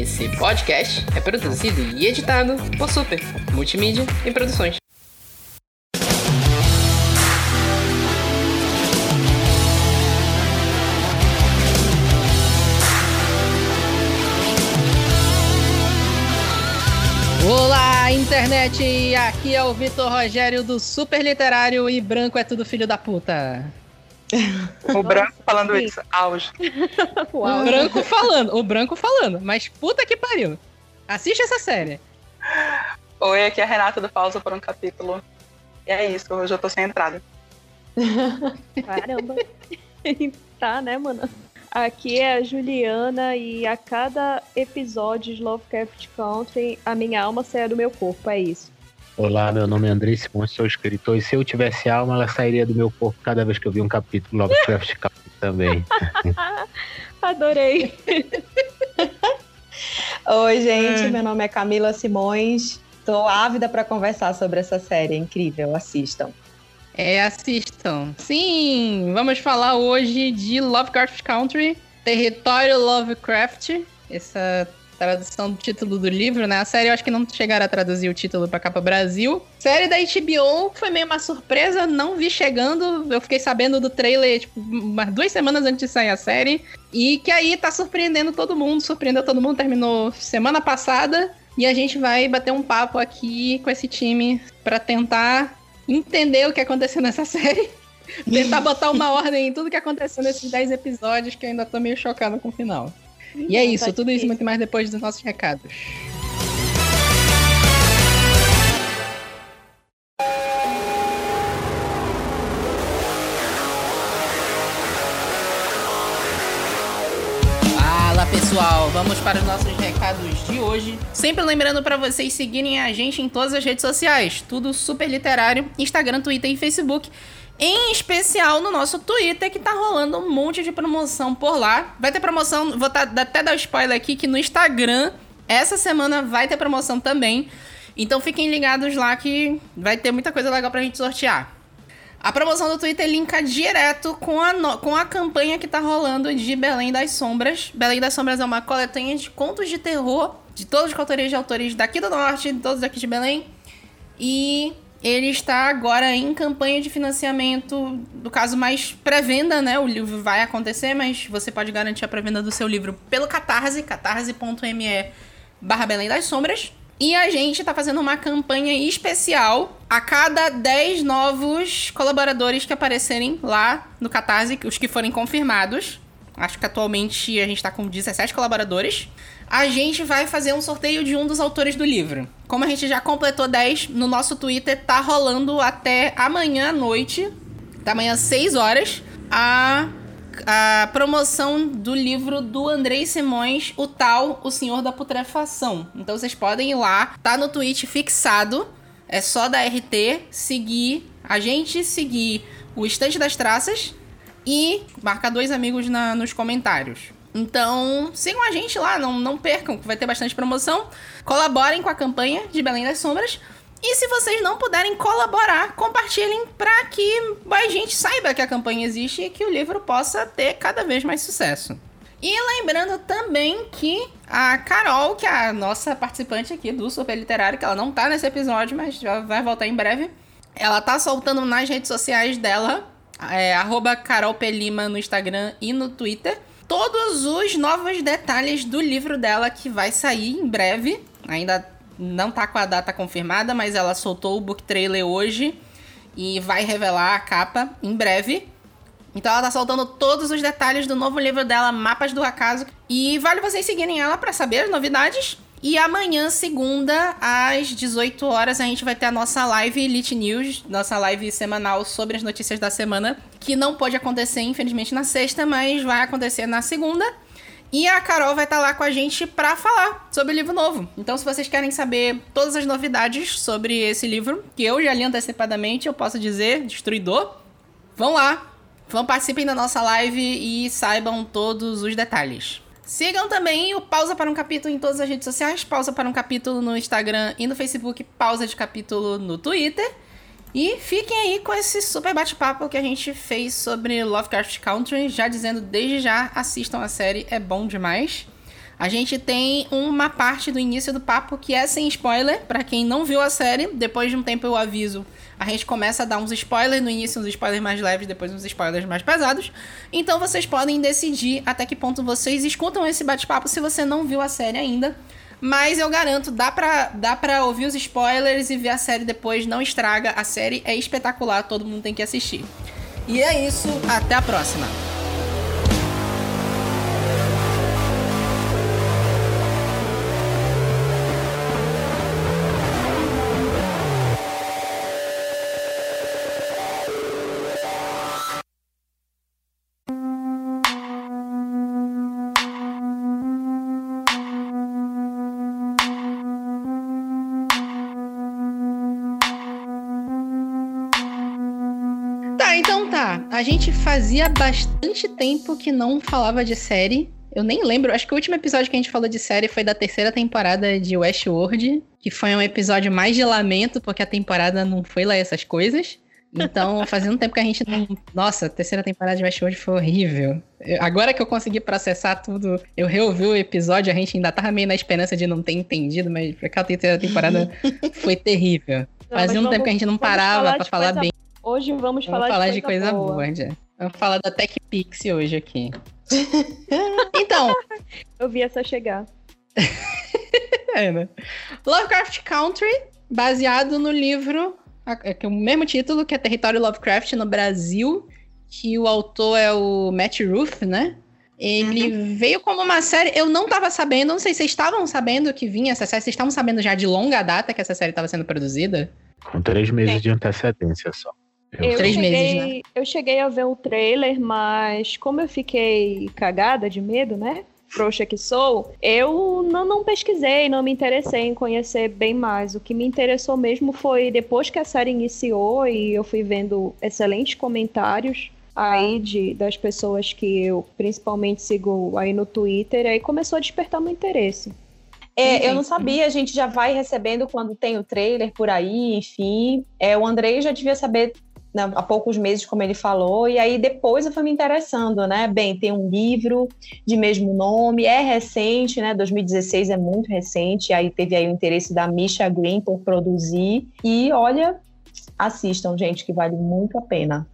Esse podcast é produzido e editado por Super Multimídia e Produções. Olá, internet! Aqui é o Vitor Rogério do Super Literário e branco é tudo filho da puta. O branco falando isso, auge. o branco falando, o branco falando, mas puta que pariu. Assiste essa série. Oi, aqui é a Renata do Pausa por um capítulo. E é isso, hoje eu tô sem entrada. Caramba. tá, né, mano? Aqui é a Juliana e a cada episódio de Lovecraft Country, a minha alma sai do meu corpo, é isso. Olá, meu nome é André Simões, sou escritor e se eu tivesse alma, ela sairia do meu corpo cada vez que eu vi um capítulo Lovecraft Country também. Adorei. Oi, gente, meu nome é Camila Simões. Tô ávida para conversar sobre essa série, é incrível, assistam. É, assistam. Sim, vamos falar hoje de Lovecraft Country, Território Lovecraft, essa tradução do título do livro, né? A série eu acho que não chegaram a traduzir o título para capa Brasil. Série da HBO foi meio uma surpresa, não vi chegando. Eu fiquei sabendo do trailer, tipo, umas duas semanas antes de sair a série. E que aí tá surpreendendo todo mundo, surpreendeu todo mundo. Terminou semana passada. E a gente vai bater um papo aqui com esse time para tentar entender o que aconteceu nessa série. Tentar botar uma ordem em tudo que aconteceu nesses 10 episódios, que eu ainda tô meio chocado com o final. E é isso, tudo isso muito mais depois dos nossos recados. Fala pessoal, vamos para os nossos recados de hoje. Sempre lembrando para vocês seguirem a gente em todas as redes sociais, tudo super literário, Instagram, Twitter e Facebook. Em especial no nosso Twitter, que tá rolando um monte de promoção por lá. Vai ter promoção, vou tá, até dar spoiler aqui, que no Instagram, essa semana vai ter promoção também. Então fiquem ligados lá que vai ter muita coisa legal pra gente sortear. A promoção do Twitter linka direto com a, no, com a campanha que tá rolando de Belém das Sombras. Belém das Sombras é uma coletânea de contos de terror de todas as autorias de autores daqui do norte, todos daqui de Belém. E ele está agora em campanha de financiamento, do caso mais pré-venda, né? O livro vai acontecer, mas você pode garantir a pré-venda do seu livro pelo Catarse, catarse.me barra Belém das Sombras. E a gente está fazendo uma campanha especial a cada 10 novos colaboradores que aparecerem lá no Catarse, os que forem confirmados. Acho que atualmente a gente está com 17 colaboradores a gente vai fazer um sorteio de um dos autores do livro. Como a gente já completou 10, no nosso Twitter tá rolando até amanhã à noite, da manhã 6 horas, a, a promoção do livro do Andrei Simões, o tal O Senhor da Putrefação. Então vocês podem ir lá, tá no tweet fixado, é só da RT, seguir a gente, seguir o Estante das Traças e marcar dois amigos na, nos comentários. Então, sigam a gente lá, não, não percam, que vai ter bastante promoção. Colaborem com a campanha de Belém das Sombras. E se vocês não puderem colaborar, compartilhem para que mais gente saiba que a campanha existe e que o livro possa ter cada vez mais sucesso. E lembrando também que a Carol, que é a nossa participante aqui do Super Literário, que ela não tá nesse episódio, mas já vai voltar em breve, ela tá soltando nas redes sociais dela, é, Carol Pelima no Instagram e no Twitter, todos os novos detalhes do livro dela que vai sair em breve. Ainda não tá com a data confirmada, mas ela soltou o book trailer hoje e vai revelar a capa em breve. Então ela tá soltando todos os detalhes do novo livro dela, Mapas do Acaso. E vale vocês seguirem ela para saber as novidades. E amanhã, segunda, às 18 horas, a gente vai ter a nossa live Elite News, nossa live semanal sobre as notícias da semana, que não pode acontecer, infelizmente, na sexta, mas vai acontecer na segunda. E a Carol vai estar lá com a gente para falar sobre o livro novo. Então, se vocês querem saber todas as novidades sobre esse livro, que eu já li antecipadamente, eu posso dizer, destruidor, vão lá, vão participem da nossa live e saibam todos os detalhes. Sigam também o Pausa para um Capítulo em todas as redes sociais, Pausa para um Capítulo no Instagram e no Facebook, Pausa de Capítulo no Twitter. E fiquem aí com esse super bate-papo que a gente fez sobre Lovecraft Country, já dizendo desde já, assistam a série, é bom demais. A gente tem uma parte do início do papo que é sem spoiler, para quem não viu a série. Depois de um tempo eu aviso. A gente começa a dar uns spoilers no início, uns spoilers mais leves, depois uns spoilers mais pesados. Então vocês podem decidir até que ponto vocês escutam esse bate-papo se você não viu a série ainda. Mas eu garanto, dá pra, dá pra ouvir os spoilers e ver a série depois, não estraga. A série é espetacular, todo mundo tem que assistir. E é isso, até a próxima. A gente fazia bastante tempo que não falava de série. Eu nem lembro, acho que o último episódio que a gente falou de série foi da terceira temporada de Westworld, que foi um episódio mais de lamento, porque a temporada não foi lá essas coisas. Então, fazia um tempo que a gente não. Nossa, a terceira temporada de Westworld foi horrível. Eu- Agora que eu consegui processar tudo, eu reouvi o episódio, a gente ainda tava meio na esperança de não ter entendido, mas aquela terceira temporada foi terrível. Não, Fazia um tempo que a gente não parava falar pra de falar bem. Hoje vamos, Vamos falar, falar de coisa, boa. já. Vamos falar da Tech Pix hoje aqui. então, Eu vi essa chegar. é, né? Lovecraft Country, baseado no livro, é que é o mesmo título, que é Território Lovecraft no Brasil, que o autor é o Matt Ruth, né? Ele veio como uma série. Eu não tava sabendo, não sei se vocês estavam sabendo que vinha essa série. Vocês estavam sabendo já de longa data que essa série estava sendo produzida? Com três meses Sim. de antecedência só. Eu Três cheguei, meses, né? Eu cheguei a ver o trailer, mas como eu fiquei cagada de medo, né? Frouxa que sou, eu não, não pesquisei, não me interessei em conhecer bem mais. O que me interessou mesmo foi depois que a série iniciou e eu fui vendo excelentes comentários aí de, das pessoas que eu principalmente sigo aí no Twitter, aí começou a despertar meu interesse. É, eu não sabia, a gente já vai recebendo quando tem o trailer por aí, enfim. É, o Andrei já devia saber há poucos meses, como ele falou, e aí depois eu fui me interessando, né? Bem, tem um livro de mesmo nome, é recente, né? 2016 é muito recente, aí teve aí o interesse da Misha Green por produzir, e olha, assistam, gente, que vale muito a pena.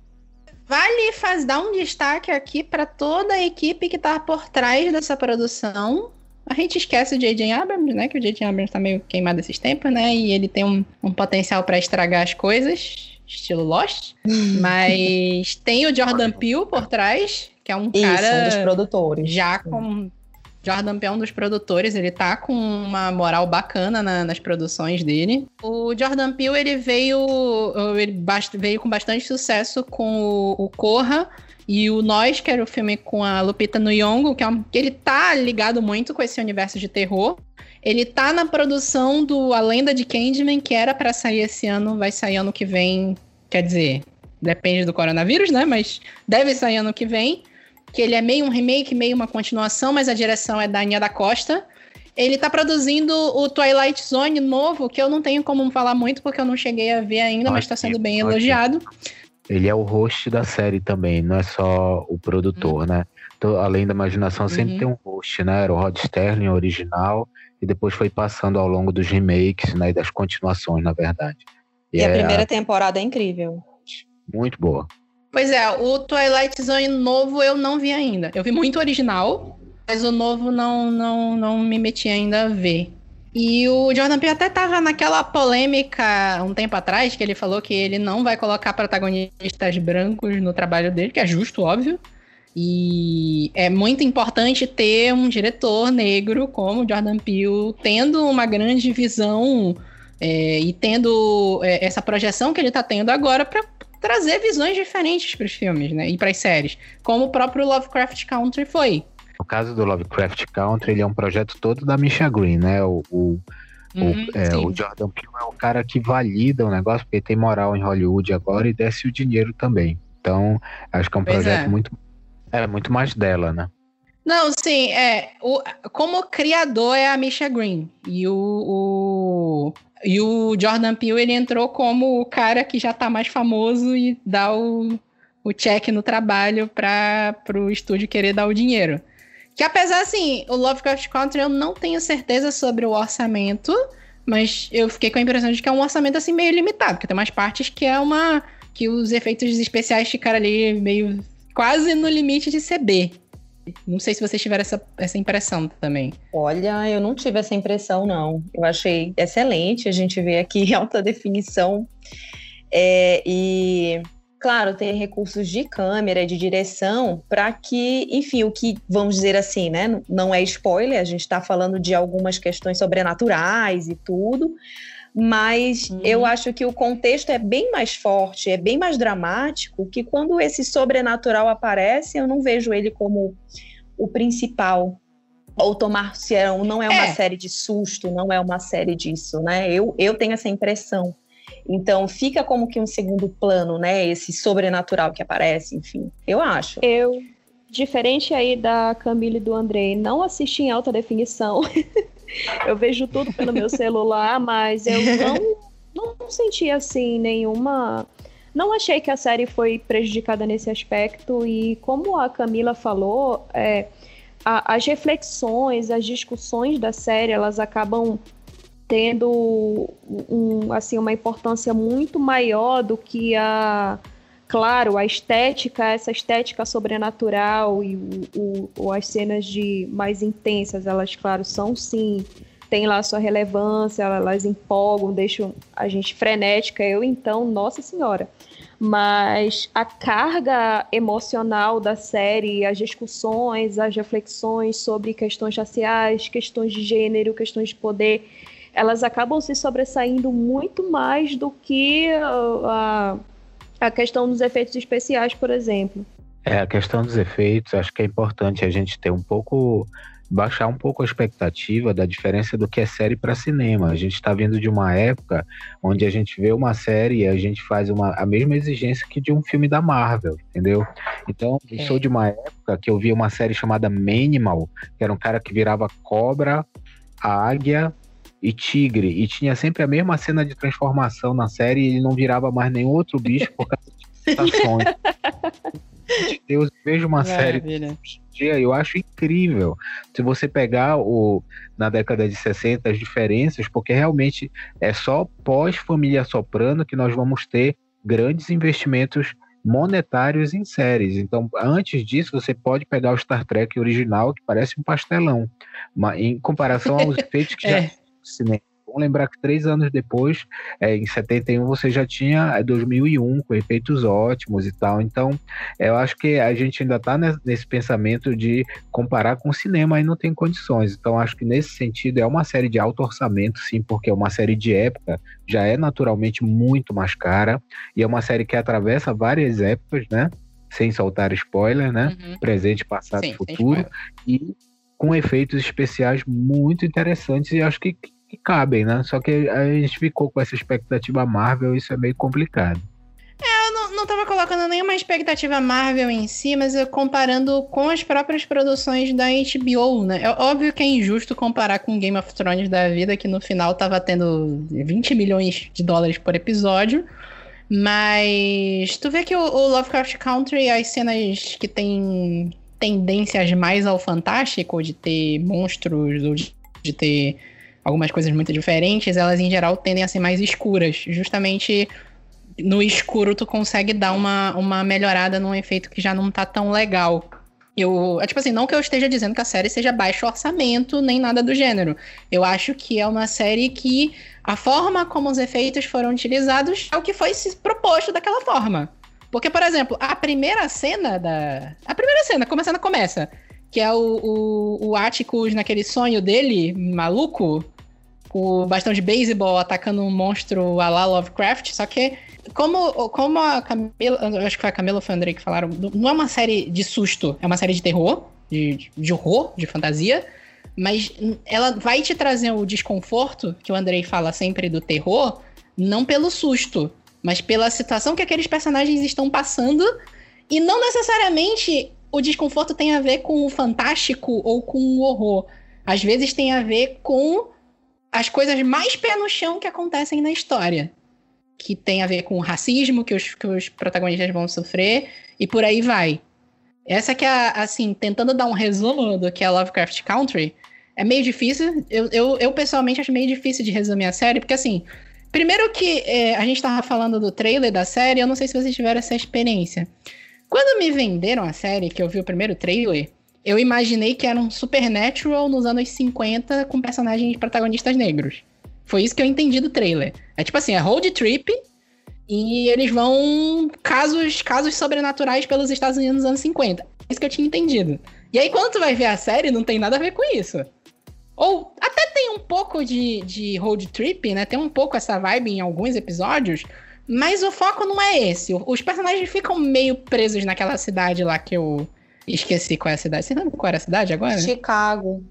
Vale faz, dar um destaque aqui para toda a equipe que tá por trás dessa produção. A gente esquece o J.J. Abrams, né? Que o J.J. Abrams tá meio queimado esses tempos, né? E ele tem um, um potencial para estragar as coisas, estilo Lost. Mas tem o Jordan Peele por trás, que é um Isso, cara um dos produtores. já com. Jordan Peele é um dos produtores, ele tá com uma moral bacana na- nas produções dele. O Jordan Peele, ele veio, ele bast- veio com bastante sucesso com o, o Corra e o Nós, que era o filme com a Lupita Nyong'o, que, é um, que ele tá ligado muito com esse universo de terror. Ele tá na produção do A Lenda de Candyman, que era pra sair esse ano, vai sair ano que vem, quer dizer, depende do coronavírus, né? Mas deve sair ano que vem que ele é meio um remake, meio uma continuação, mas a direção é da Aninha da Costa. Ele tá produzindo o Twilight Zone novo, que eu não tenho como falar muito, porque eu não cheguei a ver ainda, mas tá sendo bem ótimo. elogiado. Ele é o host da série também, não é só o produtor, né? Então, além da imaginação, sempre Uhum. tem um host, né? Era o Rod Sterling, original, e depois foi passando ao longo dos remakes, né? E das continuações, na verdade. E a é primeira temporada é incrível. muito boa. Pois é, o Twilight Zone novo eu não vi ainda. Eu vi muito original, mas o novo não, não, não me meti ainda a ver. E o Jordan Peele até tava naquela polêmica um tempo atrás, que ele falou que ele não vai colocar protagonistas brancos no trabalho dele, que é justo, óbvio. E é muito importante ter um diretor negro como o Jordan Peele, tendo uma grande visão é, e tendo é, essa projeção que ele tá tendo agora para trazer visões diferentes para os filmes, né? E para as séries, como o próprio Lovecraft Country foi. No caso do Lovecraft Country, ele é um projeto todo da Misha Green, né? O, o, Uhum, o, é, o Jordan Peele é o cara que valida o negócio, porque tem moral em Hollywood agora e desce o dinheiro também. Então, acho que é um Pois projeto é. muito. É muito mais dela, né? Não, sim, é. O, como criador é a Misha Green. E o, o, e o Jordan Peele, ele entrou como o cara que já tá mais famoso e dá o, o check no trabalho para o estúdio querer dar o dinheiro. Que apesar, assim, o Lovecraft Country eu não tenho certeza sobre o orçamento, mas eu fiquei com a impressão de que é um orçamento, assim, meio limitado, porque tem umas partes que é uma... que os efeitos especiais ficaram ali meio... quase no limite de CB. Não sei se vocês tiveram essa, essa impressão também. Olha, eu não tive essa impressão, não. Eu achei excelente a gente ver aqui alta definição. É, e, claro, tem recursos de câmera, de direção, para que, enfim, o que, vamos dizer assim, né? Não é spoiler, a gente está falando de algumas questões sobrenaturais e tudo. Mas uhum. eu acho que o contexto é bem mais forte, é bem mais dramático, que quando esse sobrenatural aparece, eu não vejo ele como o principal. Ou tomar se é, não é uma é. série de susto, não é uma série disso, né? Eu, eu tenho essa impressão. Então fica como que um segundo plano, né? Esse sobrenatural que aparece, enfim. Eu acho. Eu, diferente aí da Camille e do Andrei, não assisti em alta definição. eu vejo tudo pelo meu celular, mas eu não, não senti assim nenhuma. Não achei que a série foi prejudicada nesse aspecto e como a Camila falou, é, a, as reflexões, as discussões da série, elas acabam tendo um, assim uma importância muito maior do que a claro, a estética, essa estética sobrenatural e o, o, as cenas de mais intensas, elas, claro, são sim, tem lá sua relevância, elas empolgam, deixam a gente frenética. Eu, então, nossa senhora. Mas a carga emocional da série, as discussões, as reflexões sobre questões raciais, questões de gênero, questões de poder, elas acabam se sobressaindo muito mais do que a, a a questão dos efeitos especiais, por exemplo. É, a questão dos efeitos, acho que é importante a gente ter um pouco baixar um pouco a expectativa da diferença do que é série para cinema. A gente está vindo de uma época onde a gente vê uma série e a gente faz uma, a mesma exigência que de um filme da Marvel, entendeu? Então, eu é. sou de uma época que eu vi uma série chamada Manimal, que era um cara que virava cobra, águia e tigre, e tinha sempre a mesma cena de transformação na série, e ele não virava mais nenhum outro bicho por causa de citações. Deus, vejo uma Maravilha. série dia, eu acho incrível. Se você pegar o na década de 60 as diferenças, porque realmente é só pós família Soprano que nós vamos ter grandes investimentos monetários em séries. Então, antes disso, você pode pegar o Star Trek original, que parece um pastelão, mas em comparação aos efeitos que é. já cinema. Vamos lembrar que três anos depois, é, em 71, você já tinha 2001, é, com efeitos ótimos e tal. Então, eu acho que a gente ainda está nesse pensamento de comparar com o cinema e não tem condições. Então, acho que nesse sentido é uma série de alto orçamento, sim, porque é uma série de época, já é naturalmente muito mais cara, e é uma série que atravessa várias épocas, né? Sem soltar spoiler, né? Uhum. Presente, passado e futuro. E com efeitos especiais muito interessantes e acho que que cabem, né? Só que a gente ficou com essa expectativa Marvel, isso é meio complicado. É, eu não, não tava colocando nenhuma expectativa Marvel em si, mas eu comparando com as próprias produções da HBO, né? É óbvio que é injusto comparar com Game of Thrones da vida, que no final tava tendo 20 milhões de dólares por episódio. Mas tu vê que o, o Lovecraft Country, as cenas que tem tendências mais ao fantástico, de ter monstros, ou de, de ter algumas coisas muito diferentes, elas em geral tendem a ser mais escuras. Justamente no escuro tu consegue dar uma, uma melhorada num efeito que já não tá tão legal. Eu, é tipo assim, não que eu esteja dizendo que a série seja baixo orçamento, nem nada do gênero. Eu acho que é uma série que a forma como os efeitos foram utilizados é o que foi proposto daquela forma. Porque, por exemplo, a primeira cena da. A primeira cena, como a cena começa, que é o, o, o Atticus naquele sonho dele, maluco, com o bastão de beisebol atacando um monstro a la Lovecraft, só que como, como a Camila, acho que foi a Camila ou foi o Andrei que falaram, não é uma série de susto, é uma série de terror, de, de horror, de fantasia, mas ela vai te trazer o desconforto, que o Andrei fala sempre do terror, não pelo susto, mas pela situação que aqueles personagens estão passando, e não necessariamente o desconforto tem a ver com o fantástico ou com o horror. Às vezes tem a ver com as coisas mais pé no chão que acontecem na história. Que tem a ver com o racismo que os, que os protagonistas vão sofrer e por aí vai. Essa que é, assim, tentando dar um resumo do que é Lovecraft Country, é meio difícil. Eu, eu, eu pessoalmente acho meio difícil de resumir a série, porque assim, primeiro que é, a gente tava falando do trailer da série, eu não sei se vocês tiveram essa experiência. Quando me venderam a série, que eu vi o primeiro trailer, eu imaginei que era um Supernatural nos anos 50 com personagens protagonistas negros. Foi isso que eu entendi do trailer. É tipo assim, é road trip e eles vão casos, casos sobrenaturais pelos Estados Unidos nos anos 50. É isso que eu tinha entendido. E aí quando tu vai ver a série, não tem nada a ver com isso. Ou até tem um pouco de, de road trip, né? Tem um pouco essa vibe em alguns episódios, mas o foco não é esse. Os personagens ficam meio presos naquela cidade lá que eu esqueci qual é a cidade. Você lembra qual era a cidade agora? Chicago.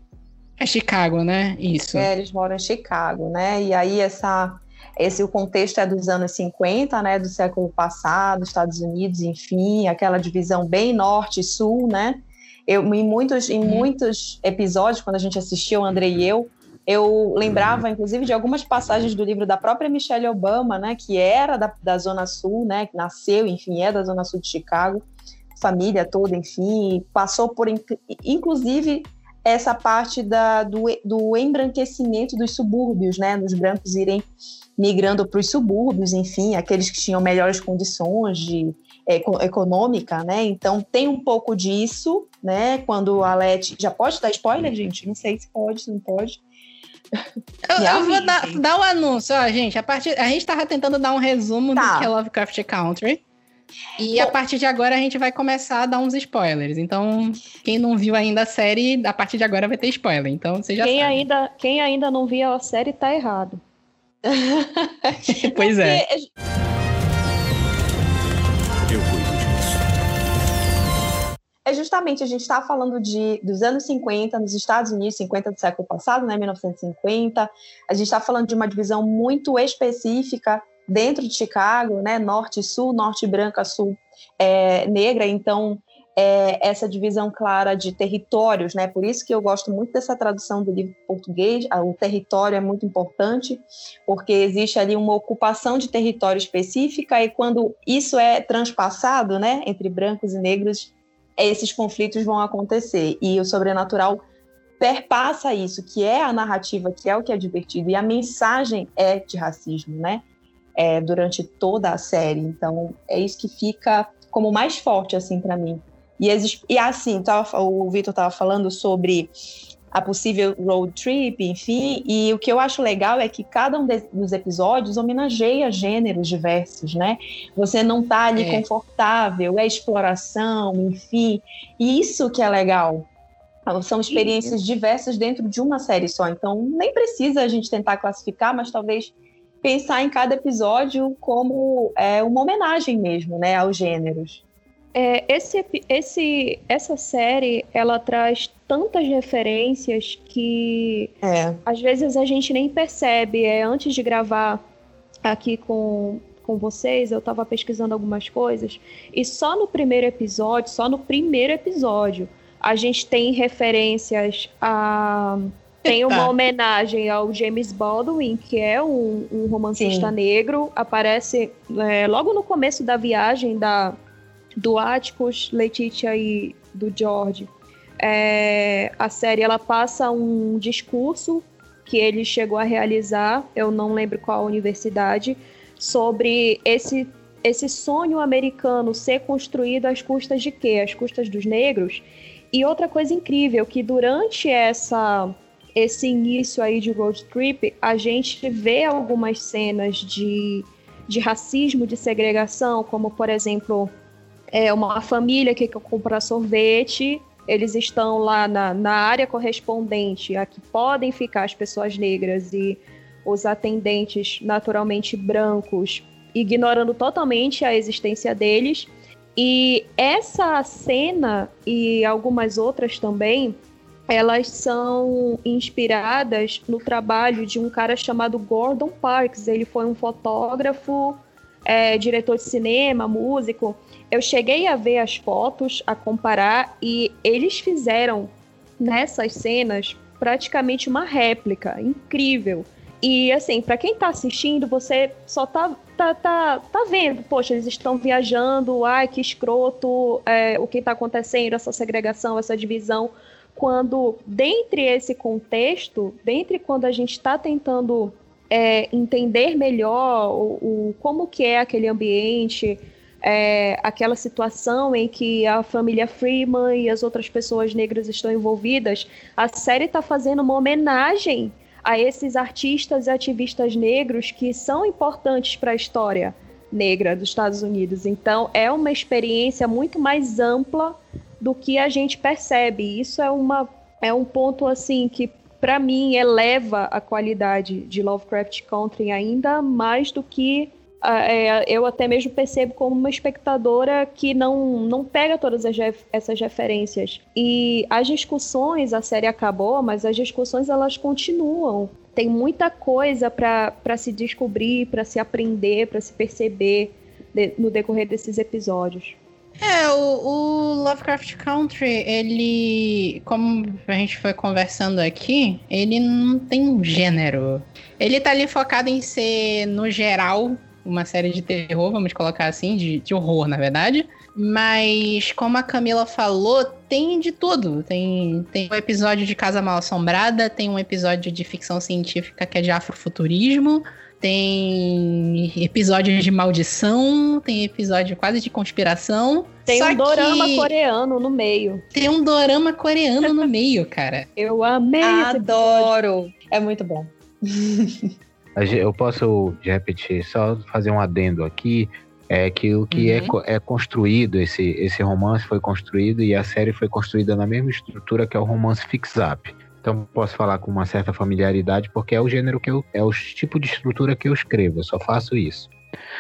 É Chicago, né? Isso. É, eles moram em Chicago, né? E aí essa esse o contexto é dos anos 50, né, do século passado, Estados Unidos, enfim, aquela divisão bem norte e sul, né? Eu em muitos em uhum. muitos episódios quando a gente assistiu, André e eu, eu lembrava, inclusive, de algumas passagens do livro da própria Michelle Obama, né, que era da, da Zona Sul, né, que nasceu, enfim, é da Zona Sul de Chicago, família toda, enfim, passou por, inclusive, essa parte da, do, do embranquecimento dos subúrbios, né, dos brancos irem migrando para os subúrbios, enfim, aqueles que tinham melhores condições de é, econômica, né? Então tem um pouco disso, né? Quando a Leti já pode dar spoiler, gente? Não sei se pode, se não pode. Eu, eu vou dar, dar um anúncio, ó, gente. A, partir, a gente tava tentando dar um resumo tá. do que é Lovecraft Country. E Bom, a partir de agora a gente vai começar a dar uns spoilers. Então, quem não viu ainda a série, a partir de agora vai ter spoiler. Então, você já quem sabe. Ainda, quem ainda não viu a série tá errado. pois é. É justamente, a gente está falando de, dos anos 50 nos Estados Unidos, 50 do século passado, né, 1950. A gente está falando de uma divisão muito específica dentro de Chicago, né, norte e sul, norte branca, sul é, negra. Então, é, essa divisão clara de territórios, né? Por isso que eu gosto muito dessa tradução do livro português. O território é muito importante, porque existe ali uma ocupação de território específica e quando isso é transpassado, né, entre brancos e negros, esses conflitos vão acontecer e o sobrenatural perpassa isso, que é a narrativa, que é o que é divertido e a mensagem é de racismo, né? É, durante toda a série. Então é isso que fica como mais forte assim para mim. E, e assim, tava, o Vitor estava falando sobre a possível road trip, enfim, e o que eu acho legal é que cada um de, dos episódios homenageia gêneros diversos, né? Você não tá ali é. confortável, é exploração, enfim, e isso que é legal. São experiências diversas dentro de uma série só, então nem precisa a gente tentar classificar, mas talvez pensar em cada episódio como é, uma homenagem mesmo, né, aos gêneros. É, esse, esse, essa série, ela traz tantas referências que é. às vezes a gente nem percebe. É, antes de gravar aqui com, com vocês, eu estava pesquisando algumas coisas, e só no primeiro episódio, só no primeiro episódio, a gente tem referências a. Tem uma homenagem ao James Baldwin, que é um, um romancista Sim. negro. Aparece é, logo no começo da viagem da, do Atticus, Letitia e do George. É, a série ela passa um discurso que ele chegou a realizar, eu não lembro qual universidade, sobre esse esse sonho americano ser construído às custas de quê? Às custas dos negros. E outra coisa incrível que durante essa esse início aí de road trip, a gente vê algumas cenas de, de racismo, de segregação, como por exemplo é uma família que quer comprar sorvete, eles estão lá na, na área correspondente a que podem ficar as pessoas negras e os atendentes naturalmente brancos, ignorando totalmente a existência deles. E essa cena e algumas outras também, elas são inspiradas no trabalho de um cara chamado Gordon Parks. Ele foi um fotógrafo, é, diretor de cinema, músico, eu cheguei a ver as fotos, a comparar, e eles fizeram nessas cenas praticamente uma réplica incrível. E assim, para quem tá assistindo, você só tá tá, tá, tá vendo, poxa, eles estão viajando, ai, que escroto, é, o que está acontecendo, essa segregação, essa divisão. Quando, dentre esse contexto, dentre quando a gente está tentando é, entender melhor o, o, como que é aquele ambiente, é, aquela situação em que a família Freeman e as outras pessoas negras estão envolvidas, a série está fazendo uma homenagem a esses artistas e ativistas negros que são importantes para a história negra dos Estados Unidos. Então, é uma experiência muito mais ampla do que a gente percebe. Isso é, uma, é um ponto assim que para mim eleva a qualidade de Lovecraft Country ainda mais do que é, eu até mesmo percebo como uma espectadora que não, não pega todas as, essas referências. E as discussões, a série acabou, mas as discussões elas continuam. Tem muita coisa para se descobrir, para se aprender, para se perceber de, no decorrer desses episódios. É, o, o, Lovecraft Country, ele, como a gente foi conversando aqui, ele não tem um gênero. Ele tá ali focado em ser, no geral, uma série de terror, vamos colocar assim, de, de horror, na verdade. Mas, como a Camila falou, tem de tudo. Tem, tem um episódio de Casa Mal Assombrada, tem um episódio de ficção científica que é de afrofuturismo, tem episódio de maldição, tem episódio quase de conspiração. Tem um dorama coreano no meio. Tem um dorama coreano no meio, cara. Eu amei Adoro. É muito bom. Eu posso repetir, só fazer um adendo aqui, é que o que é uhum. é, é construído, esse, esse romance foi construído e a série foi construída na mesma estrutura que é o romance fix-up. Então posso falar com uma certa familiaridade porque é o gênero que eu, é o tipo de estrutura que eu escrevo, eu só faço isso.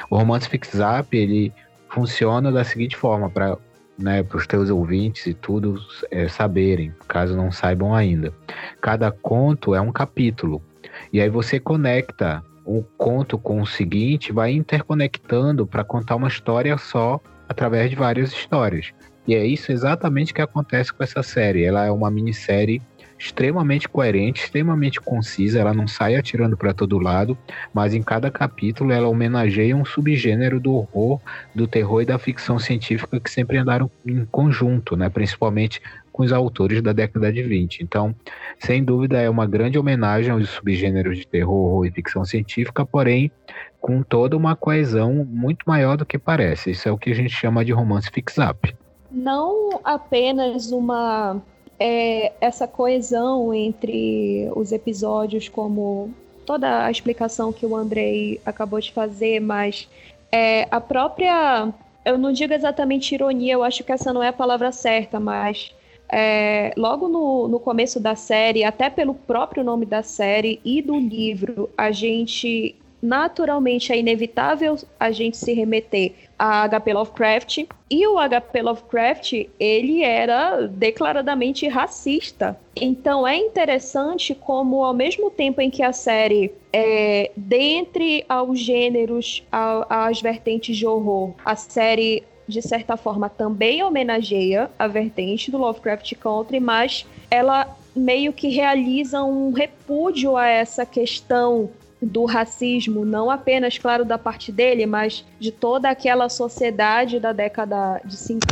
O romance fix-up, ele funciona da seguinte forma, para né, os teus ouvintes e tudo é, saberem, caso não saibam ainda. Cada conto é um capítulo. E aí você conecta um conto com o seguinte, vai interconectando para contar uma história só através de várias histórias. E é isso exatamente que acontece com essa série. Ela é uma minissérie extremamente coerente, extremamente concisa, ela não sai atirando para todo lado, mas em cada capítulo ela homenageia um subgênero do horror, do terror e da ficção científica que sempre andaram em conjunto, né? principalmente com os autores da década de 20. Então, sem dúvida, é uma grande homenagem aos subgêneros de terror e ficção científica, porém com toda uma coesão muito maior do que parece. Isso é o que a gente chama de romance fix-up. Não apenas uma é, essa coesão entre os episódios, como toda a explicação que o Andrei acabou de fazer, mas é, a própria. Eu não digo exatamente ironia, eu acho que essa não é a palavra certa, mas é, logo no, no começo da série, até pelo próprio nome da série e do livro, a gente naturalmente é inevitável a gente se remeter a HP Lovecraft. E o HP Lovecraft, ele era declaradamente racista. Então é interessante como, ao mesmo tempo em que a série, é, dentre aos gêneros, as vertentes de horror, a série de certa forma, também homenageia a vertente do Lovecraft Country, mas ela meio que realiza um repúdio a essa questão do racismo, não apenas, claro, da parte dele, mas de toda aquela sociedade da década de 50.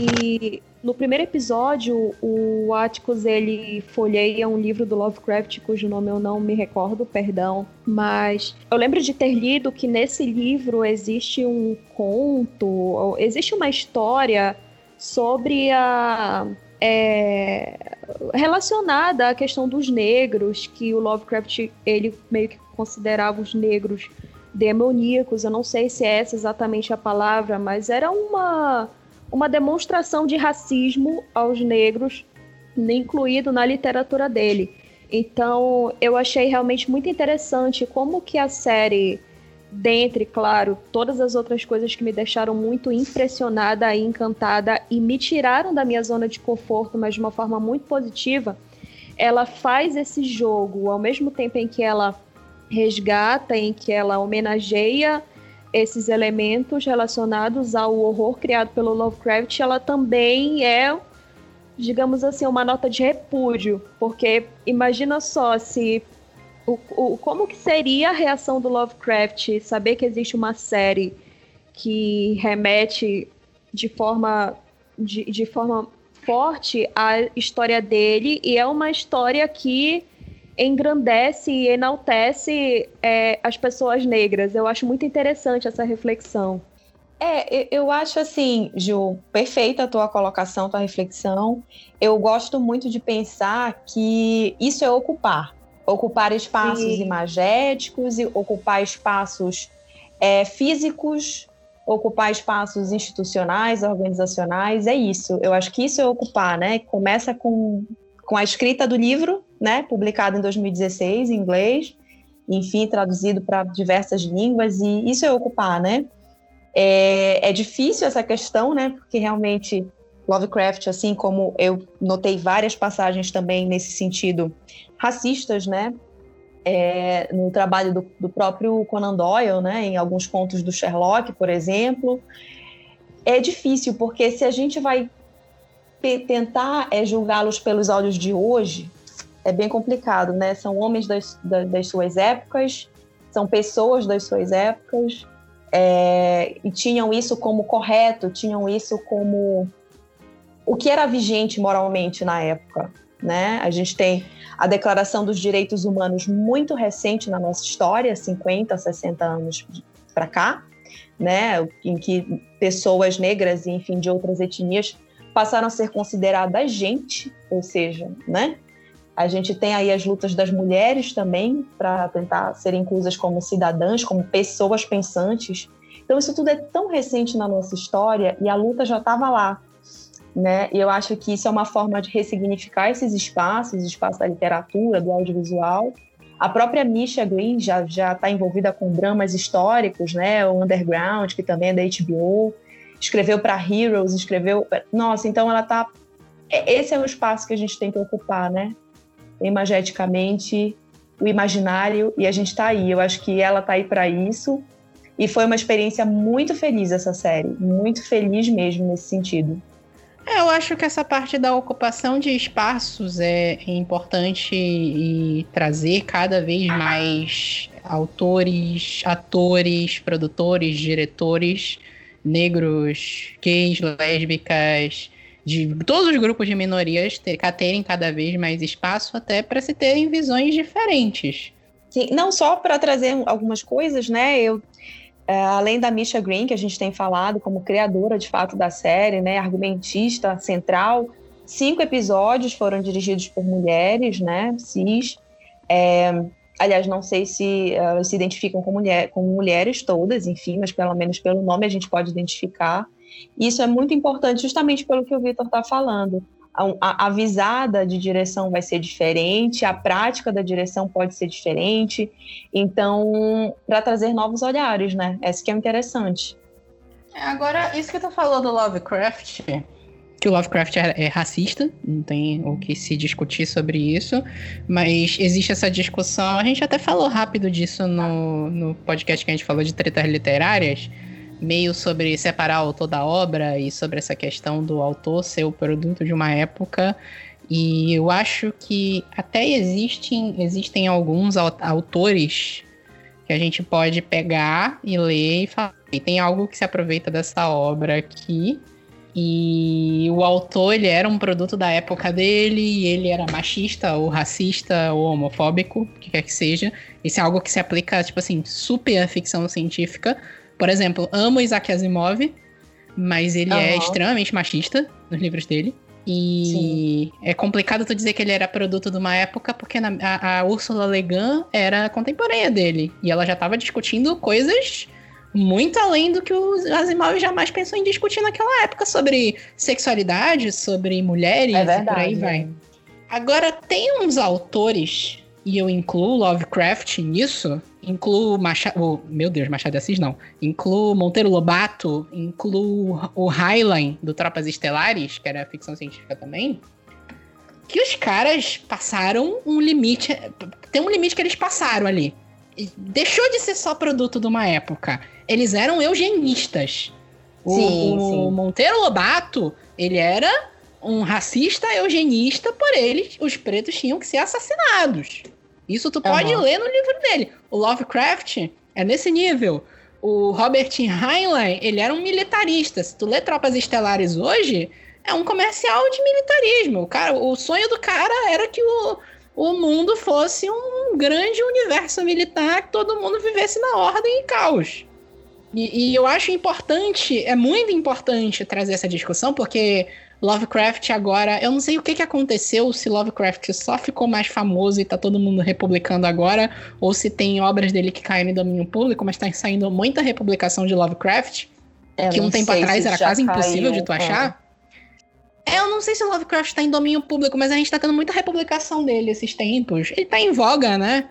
E no primeiro episódio, o Atticus ele folheia um livro do Lovecraft cujo nome eu não me recordo, perdão, mas eu lembro de ter lido que nesse livro existe um conto, existe uma história sobre a é, relacionada à questão dos negros, que o Lovecraft ele meio que considerava os negros demoníacos. Eu não sei se é essa exatamente a palavra, mas era uma uma demonstração de racismo aos negros, incluído na literatura dele. Então, eu achei realmente muito interessante como que a série, dentre, claro, todas as outras coisas que me deixaram muito impressionada e encantada e me tiraram da minha zona de conforto, mas de uma forma muito positiva, ela faz esse jogo ao mesmo tempo em que ela resgata, em que ela homenageia esses elementos relacionados ao horror criado pelo Lovecraft, ela também é, digamos assim, uma nota de repúdio, porque imagina só se o, o, como que seria a reação do Lovecraft saber que existe uma série que remete de forma, de, de forma forte à história dele e é uma história que engrandece e enaltece é, as pessoas negras. Eu acho muito interessante essa reflexão. É, eu acho assim, Ju, perfeita a tua colocação, tua reflexão. Eu gosto muito de pensar que isso é ocupar ocupar espaços Sim. imagéticos, ocupar espaços é, físicos, ocupar espaços institucionais, organizacionais, é isso. Eu acho que isso é ocupar, né? Começa com, com a escrita do livro, né? Publicado em 2016 em inglês, enfim, traduzido para diversas línguas, e isso é ocupar, né? É, é difícil essa questão, né? Porque realmente Lovecraft, assim como eu notei várias passagens também nesse sentido racistas, né? É, no trabalho do, do, próprio Conan Doyle, né? Em alguns contos do Sherlock, por exemplo. É difícil, porque se a gente vai tentar é, julgá-los pelos olhos de hoje, é bem complicado, né? São homens das, das suas épocas, são pessoas das suas épocas, é, e tinham isso como correto, tinham isso como o que era vigente moralmente na época. Né? A gente tem a Declaração dos Direitos Humanos muito recente na nossa história, 50, 60 anos para cá, né? em que pessoas negras e, enfim, de outras etnias passaram a ser consideradas gente, ou seja, né? A gente tem aí as lutas das mulheres também para tentar ser inclusas como cidadãs, como pessoas pensantes. Então isso tudo é tão recente na nossa história e a luta já estava lá né? E eu acho que isso é uma forma de ressignificar esses espaços, espaço da literatura, do audiovisual. A própria Misha Green já já está envolvida com dramas históricos, né? O Underground, que também é da HBO, escreveu para Heroes, escreveu, nossa, então ela tá é, esse é o espaço que a gente tem que ocupar, né? Imageticamente, o imaginário e a gente está aí. Eu acho que ela está aí para isso. E foi uma experiência muito feliz essa série, muito feliz mesmo nesse sentido. É, eu acho que essa parte da ocupação de espaços é importante e trazer cada vez mais autores, atores, produtores, diretores negros, gays, lésbicas, de todos os grupos de minorias ter, terem cada vez mais espaço até para se terem visões diferentes. Sim, não só para trazer algumas coisas, né? Eu é, além da Misha Green, que a gente tem falado como criadora de fato da série, né, argumentista central, cinco episódios foram dirigidos por mulheres, né, cis. É, aliás, não sei se elas se identificam como, mulher, como mulheres todas, enfim, mas pelo menos pelo nome a gente pode identificar. Isso é muito importante, justamente pelo que o Vitor está falando a, a visada de direção vai ser diferente, a prática da direção pode ser diferente. Então, para trazer novos olhares, né? Esse que é interessante. É, agora, isso que tu falou do Lovecraft, que o Lovecraft é, é, racista, não tem o que se discutir sobre isso, mas existe essa discussão. A gente até falou rápido disso no, no podcast que a gente falou de tretas literárias meio sobre separar o autor da obra e sobre essa questão do autor ser o produto de uma época. E eu acho que até existem, existem alguns autores que a gente pode pegar e ler e falar. E tem algo que se aproveita dessa obra aqui. E o autor, ele era um produto da época dele, e ele era machista, ou racista, ou homofóbico, o que quer que seja. Isso é algo que se aplica, tipo assim, super à ficção científica, por exemplo, amo Isaac Asimov, mas ele uhum. é extremamente machista nos livros dele. E Sim. é complicado tu dizer que ele era produto de uma época, porque na, a, a Ursula Le Guin era contemporânea dele. E ela já estava discutindo coisas muito além do que o Asimov jamais pensou em discutir naquela época sobre sexualidade, sobre mulheres é verdade, e por aí vai. É. Agora, tem uns autores, e eu incluo Lovecraft nisso, incluo Machado. Oh, meu Deus, Machado de Assis não. Incluo Monteiro Lobato, incluo o Highline do Tropas Estelares, que era ficção científica também. Que os caras passaram um limite. Tem um limite que eles passaram ali. Deixou de ser só produto de uma época. Eles eram eugenistas. Sim, o sim. Monteiro Lobato, ele era um racista eugenista, por eles, os pretos tinham que ser assassinados. Isso tu pode uhum. ler no livro dele. O Lovecraft é nesse nível. O Robert Heinlein, ele era um militarista. Se tu lê Tropas Estelares hoje, é um comercial de militarismo. O, cara, o sonho do cara era que o, o mundo fosse um grande universo militar, que todo mundo vivesse na ordem e caos. E, e eu acho importante, é muito importante trazer essa discussão, porque Lovecraft agora, eu não sei o que, que aconteceu, se Lovecraft só ficou mais famoso e tá todo mundo republicando agora, ou se tem obras dele que caem em domínio público, mas tá saindo muita republicação de Lovecraft, eu que um tempo atrás era quase impossível de tu achar. É. é. Eu não sei se o Lovecraft tá em domínio público, mas a gente tá tendo muita republicação dele esses tempos. Ele tá em voga, né?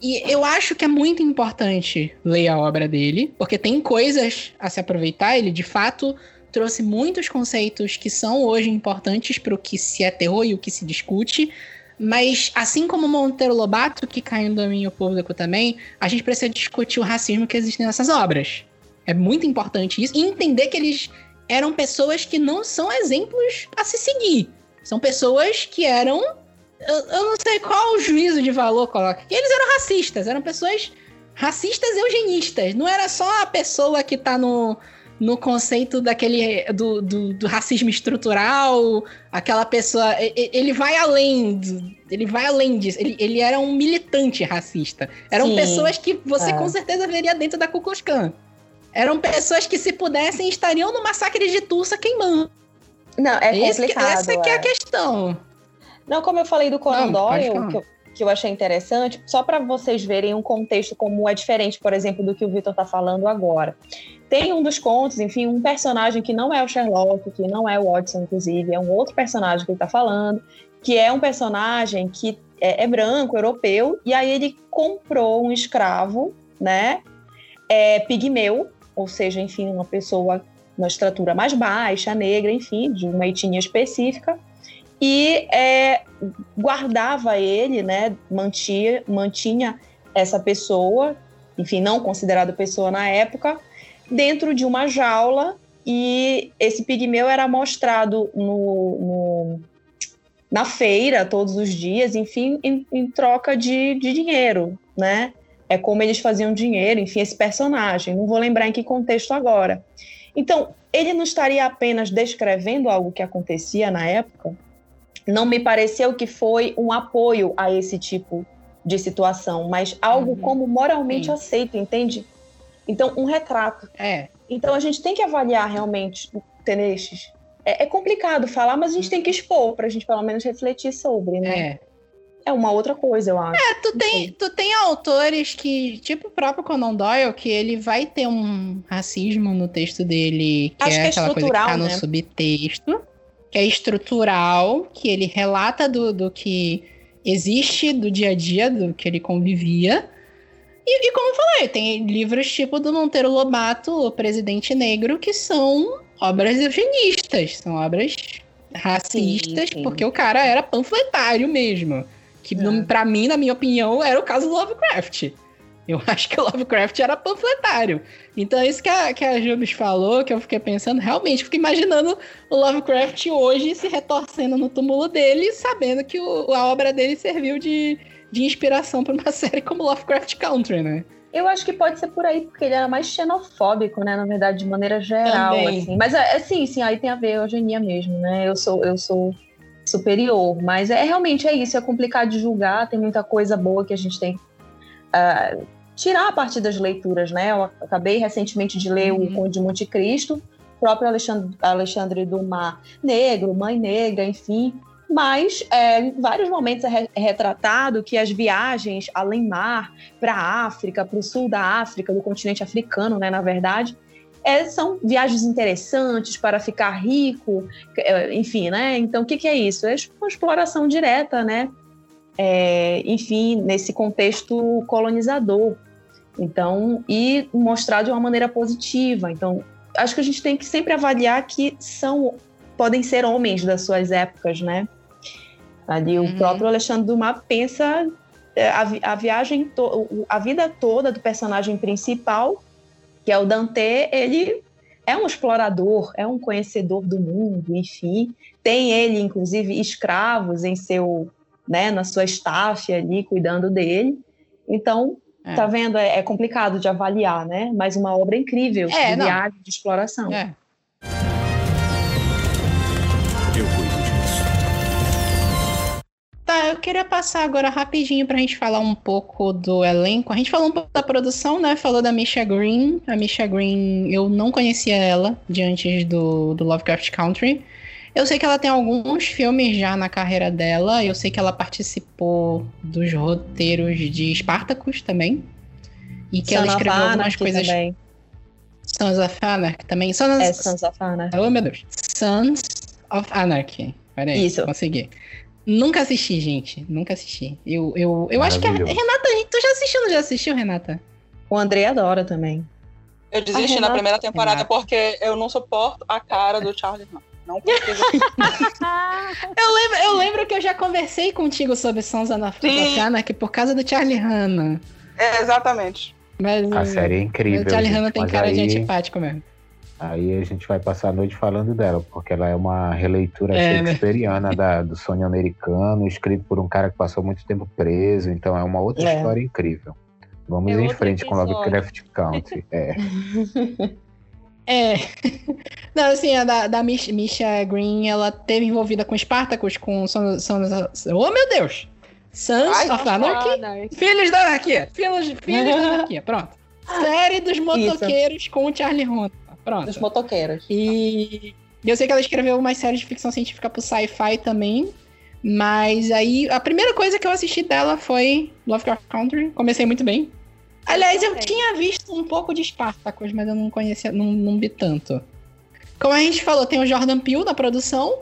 E eu acho que é muito importante ler a obra dele, porque tem coisas a se aproveitar. Ele, de fato, trouxe muitos conceitos que são hoje importantes para o que se é terror e o que se discute. Mas, assim como Monteiro Lobato, que caiu no domínio público também, a gente precisa discutir o racismo que existe nessas obras. É muito importante isso. E entender que eles eram pessoas que não são exemplos a se seguir. São pessoas que eram eu, eu não sei qual o juízo de valor coloca. Eles eram racistas, eram pessoas racistas eugenistas. Não era só a pessoa que tá no, no conceito daquele do, do, do, racismo estrutural, aquela pessoa. Ele vai além. Ele vai além disso. Ele, ele era um militante racista. Eram Sim, pessoas que você é. com certeza veria dentro da Ku Klux Klan. Eram pessoas que, se pudessem, estariam no massacre de Tulsa queimando. Não, é complicado. Esse, essa é. que é a é. questão. Não, como eu falei do Conan Não, Doyle, que eu, achei interessante, só para vocês verem um contexto como é diferente, por exemplo, do que o Victor está falando agora. Tem um dos contos, enfim, um personagem que não é o Sherlock, que não é o Watson, inclusive, é um outro personagem que ele está falando, que é um personagem que é, é, branco, europeu, e aí ele comprou um escravo, né, é, pigmeu, ou seja, enfim, uma pessoa, uma estrutura mais baixa, negra, enfim, de uma etnia específica, e é, guardava ele, né, mantinha, mantinha essa pessoa, enfim, não considerada pessoa na época, dentro de uma jaula e esse pigmeu era mostrado no, no na feira todos os dias, enfim, em, em troca de, de dinheiro, né? É como eles faziam dinheiro, enfim, esse personagem. Não vou lembrar em que contexto agora. Então, ele não estaria apenas descrevendo algo que acontecia na época, não me pareceu que foi um apoio a esse tipo de situação, mas algo uhum. como moralmente Sim. aceito, entende? Então, um retrato. É. Então, a gente tem que avaliar realmente Tenestes. É, é complicado falar, mas a gente tem que expor para a gente pelo menos refletir sobre, né? É. É uma outra coisa, eu acho. É, tu tem, tu tem autores que, tipo o próprio Conan Doyle, que ele vai ter um racismo no texto dele, que acho é, que é aquela coisa que tá no né? subtexto é estrutural, que ele relata do, do que existe do dia a dia, do que ele convivia. E, e, como eu falei, tem livros tipo do Monteiro Lobato, O Presidente Negro, que são obras eugenistas, são obras racistas, sim, sim. porque o cara era panfletário mesmo. Que, é. para mim, na minha opinião, era o caso do Lovecraft. Eu acho que o Lovecraft era panfletário. Então, é isso que a, que a Jubes falou, que eu fiquei pensando, realmente, fiquei imaginando o Lovecraft hoje se retorcendo no túmulo dele, sabendo que o, a obra dele serviu de, de inspiração para uma série como Lovecraft Country, né? Eu acho que pode ser por aí, porque ele era mais xenofóbico, né? Na verdade, de maneira geral, assim. Mas, é, sim, sim, aí tem a ver a eugenia mesmo, né? Eu sou, eu sou superior, mas é realmente é isso, é complicado de julgar, tem muita coisa boa que a gente tem uh, tirar a partir das leituras, né? Eu acabei recentemente de ler uhum. o Conde de Monte Cristo, próprio Alexandre, Alexandre Dumas negro, mãe negra, enfim. Mas é, em vários momentos é, é retratado que as viagens além mar para a África, para o sul da África, do continente africano, né, na verdade, é, são viagens interessantes para ficar rico, é, enfim, né? Então, o que, que é isso? É uma exploração direta, né? É, enfim, nesse contexto colonizador. Então, e mostrar de uma maneira positiva. Então, acho que a gente tem que sempre avaliar que são podem ser homens das suas épocas, né? Ali uhum. o próprio Alexandre Dumas pensa é, a, a viagem, a vida toda do personagem principal, que é o Dante, ele é um explorador, é um conhecedor do mundo, enfim. Tem ele, inclusive, escravos em seu né, na sua staff ali, cuidando dele. Então, É. tá vendo? É, é complicado de avaliar, né? Mas uma obra incrível É, de viagem, de exploração. É. Eu cuido disso. Tá, eu queria passar agora rapidinho pra gente falar um pouco do elenco. A gente falou um pouco da produção, né? Falou da Misha Green. A Misha Green, eu não conhecia ela de antes do, do Lovecraft Country. Eu sei que ela tem alguns filmes já na carreira dela. Eu sei que ela participou dos roteiros de Spartacus também. E que ela escreveu algumas coisas. também. Sons of Anarchy também. Sons, É Sons of Anarchy. Oh, meu Deus. Sons of Anarchy. Peraí, Isso. consegui. Nunca assisti, gente. Nunca assisti. Eu, eu, eu acho que a. Renata, tu já assistiu, não já assistiu, Renata? O André adora também. Eu desisti Renata- na primeira temporada Renata. porque eu não suporto a cara do Charlie. Não, não consigo. Eu lembro, eu lembro que eu já conversei contigo sobre Sons Sim. Anarchy por causa do Charlie Hanna. é, exatamente. Mas A série é incrível. o Charlie gente, Hanna tem cara de aí- antipático mesmo. Aí a gente vai passar a noite falando dela, porque ela é uma releitura É, né? shakespeariana da- do sonho americano, escrito por um cara que passou muito tempo preso, então é uma outra É. história incrível. Vamos É em frente com episódio. Lovecraft Country. É. É. Não, assim, a da, da Mish- Misha Green, ela teve envolvida com Spartacus, com Sons, Sons Oh, meu Deus! Sons Ai, of Anarchy. Anarchy. Filhos da Anarquia! Filhos, filhos da Anarquia, pronto. Série dos motoqueiros com o Charlie Hunter. Pronto. Dos motoqueiros. E eu sei que ela escreveu umas séries de ficção científica pro sci-fi também. Mas aí, a primeira coisa que eu assisti dela foi Lovecraft Country. Comecei muito bem. Aliás, eu tinha visto um pouco de Spartacus, mas eu não conhecia, não, não vi tanto. Como a gente falou, tem o Jordan Peele na produção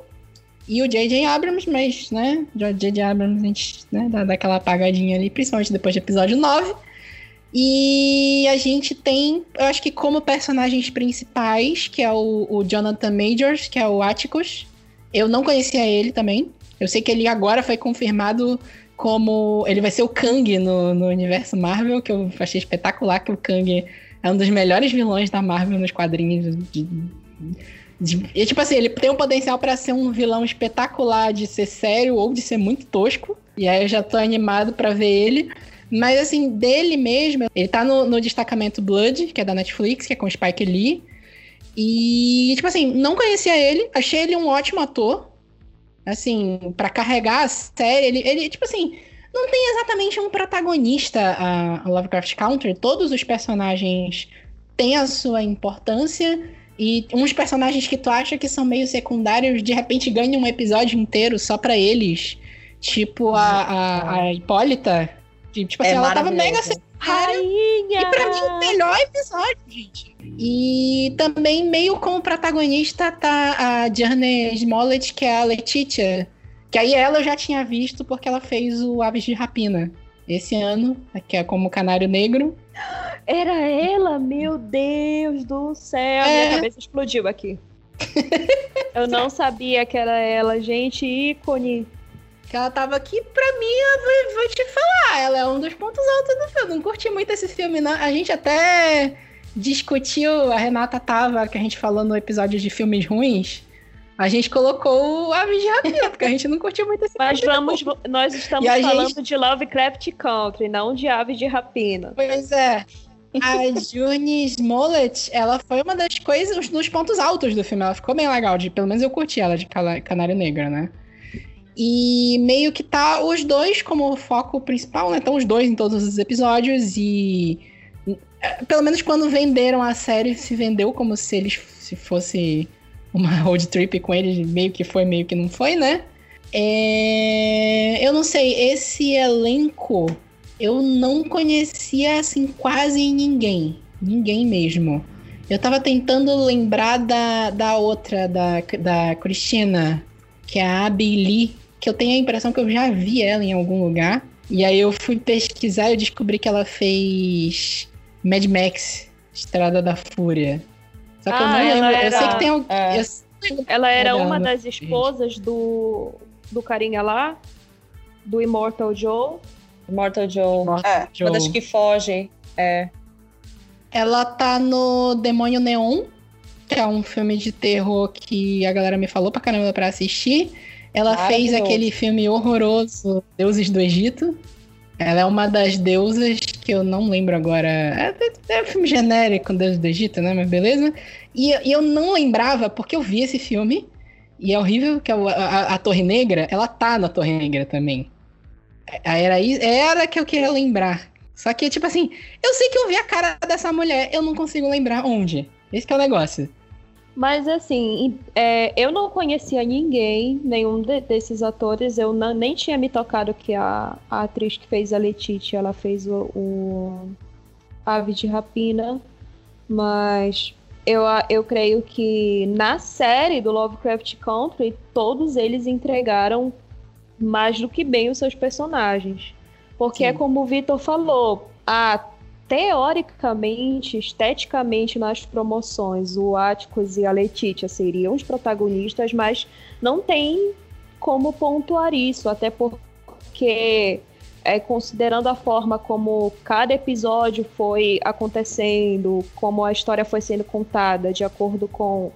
e o J.J. Abrams, mas, né, o J.J. Abrams, a gente, né, dá, dá aquela apagadinha ali, principalmente depois do episódio 9. E a gente tem, eu acho que como personagens principais, que é o, o Jonathan Majors, que é o Atticus. Eu não conhecia ele também. Eu sei que ele agora foi confirmado como. Ele vai ser o Kang no, no universo Marvel, que eu achei espetacular, que o Kang é um dos melhores vilões da Marvel nos quadrinhos. de- de- e, tipo assim, ele tem um potencial pra ser um vilão espetacular de ser sério ou de ser muito tosco. E aí eu já tô animado pra ver ele. Mas assim, dele mesmo, ele tá no, no destacamento Blood, que é da Netflix, que é com Spike Lee. E, tipo assim, não conhecia ele, achei ele um ótimo ator. Assim, pra carregar a série, ele, ele, tipo assim, não tem exatamente um protagonista a, a Lovecraft Country. Todos os personagens têm a sua importância. E uns personagens que tu acha que são meio secundários, de repente ganham um episódio inteiro só pra eles. Tipo a, a, a Hipólita. Tipo assim, É ela tava mega Rainha! E pra mim, o melhor episódio, gente. E também, meio como protagonista, tá a Journey Smollett, que é a Letitia. Que aí ela eu já tinha visto porque ela fez o Aves de Rapina. Esse ano, que é como Canário Negro. Era ela? Meu Deus do céu! É. Minha cabeça explodiu aqui. Eu não sabia que era ela, gente, ícone. Que ela tava aqui, pra mim, eu vou, te falar, ela é um dos pontos altos do filme. Não curti muito esse filme, não. A gente até discutiu, a Renata tava, que a gente falou no episódio de filmes ruins. A gente colocou o Aves de Rapina, porque a gente não curtiu muito esse Mas filme. vamos, nós estamos a falando gente- de Lovecraft Country, não de Aves de Rapina. Pois é. A Juni Smollett, ela foi uma das coisas, dos pontos altos do filme. Ela ficou bem legal, de, pelo menos eu curti ela de Canário Negro, né? E meio que tá os dois como foco principal, né? Estão os dois em todos os episódios e é, pelo menos quando venderam a série, se vendeu como se eles se fosse uma road trip com eles, meio que foi, meio que não foi, né? É, Eu não sei, esse elenco eu não conhecia assim quase ninguém. Ninguém mesmo. Eu tava tentando lembrar da, da outra, da, da Cristina, que é a Abby Lee, que eu tenho a impressão que eu já vi ela em algum lugar. E aí eu fui pesquisar e eu descobri que ela fez Mad Max, Estrada da Fúria. Só que eu Ah, não ela lembro. Eu sei era- que tem algum. é. eu- Ela era uma não- das esposas do, do carinha lá, do Immortal Joe. Mortal Joe. É. Uma das que foge. É. Ela tá no Demônio Neon, que é um filme de terror que a galera me falou pra caramba pra assistir. Ela fez aquele filme horroroso, Deuses do Egito. Ela é uma das deusas que eu não lembro agora. É, é um filme genérico, Deuses do Egito, né? Mas beleza. E, e eu não lembrava, porque eu vi esse filme. E é horrível que a, a- a Torre Negra, ela tá na Torre Negra também. É- Era, era que eu queria lembrar. Só que, tipo assim, eu sei que eu vi a cara dessa mulher, eu não consigo lembrar onde. Esse é o negócio. Mas assim, é, eu não conhecia ninguém, nenhum de- desses atores. Eu não- nem tinha me tocado que a, a atriz que fez a Letitia, ela fez o, o Ave de Rapina. Mas eu, eu creio que na série do Lovecraft Country, todos eles entregaram mais do que bem os seus personagens. Porque é Sim. como o Vitor falou, a teoricamente, esteticamente nas promoções, o Atticus e a Letitia seriam os protagonistas, mas não tem como pontuar isso, até porque é, considerando a forma como cada episódio foi acontecendo, como a história foi sendo contada, de acordo com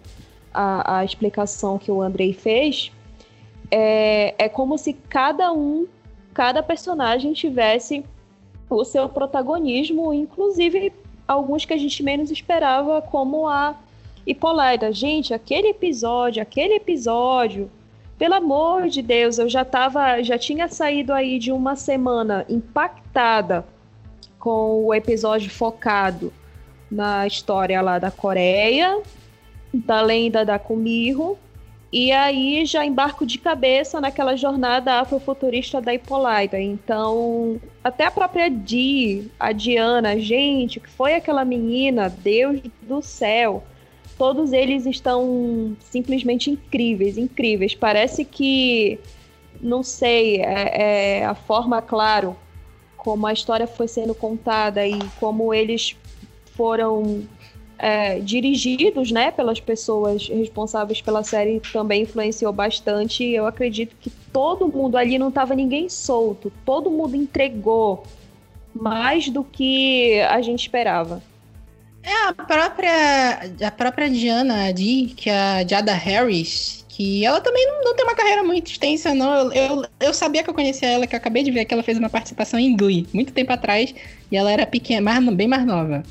a, a explicação que o Andrei fez, é, é como se cada um, cada personagem tivesse o seu protagonismo, inclusive alguns que a gente menos esperava, como a Hippolyta. Gente, aquele episódio, aquele episódio, pelo amor de Deus, eu já tava, já tinha saído aí de uma semana impactada com o episódio focado na história lá da Coreia, da lenda da Kumiho, e aí já embarco de cabeça naquela jornada afrofuturista da Hippolyta. Então, até a própria Di, a Diana, gente, que foi aquela menina, Deus do céu. Todos eles estão simplesmente incríveis, incríveis. Parece que, não sei, é, é a forma, claro, como a história foi sendo contada e como eles foram é, dirigidos né, pelas pessoas responsáveis pela série também influenciou bastante. Eu acredito que todo mundo ali não estava ninguém solto, todo mundo entregou mais do que a gente esperava. É a própria, a própria Diana Di, que é a Jada Harris, que ela também não, não tem uma carreira muito extensa, não. Eu, eu, eu sabia que eu conhecia ela, que eu acabei de ver que ela fez uma participação em Glee, muito tempo atrás, e ela era pequena, mais, bem mais nova.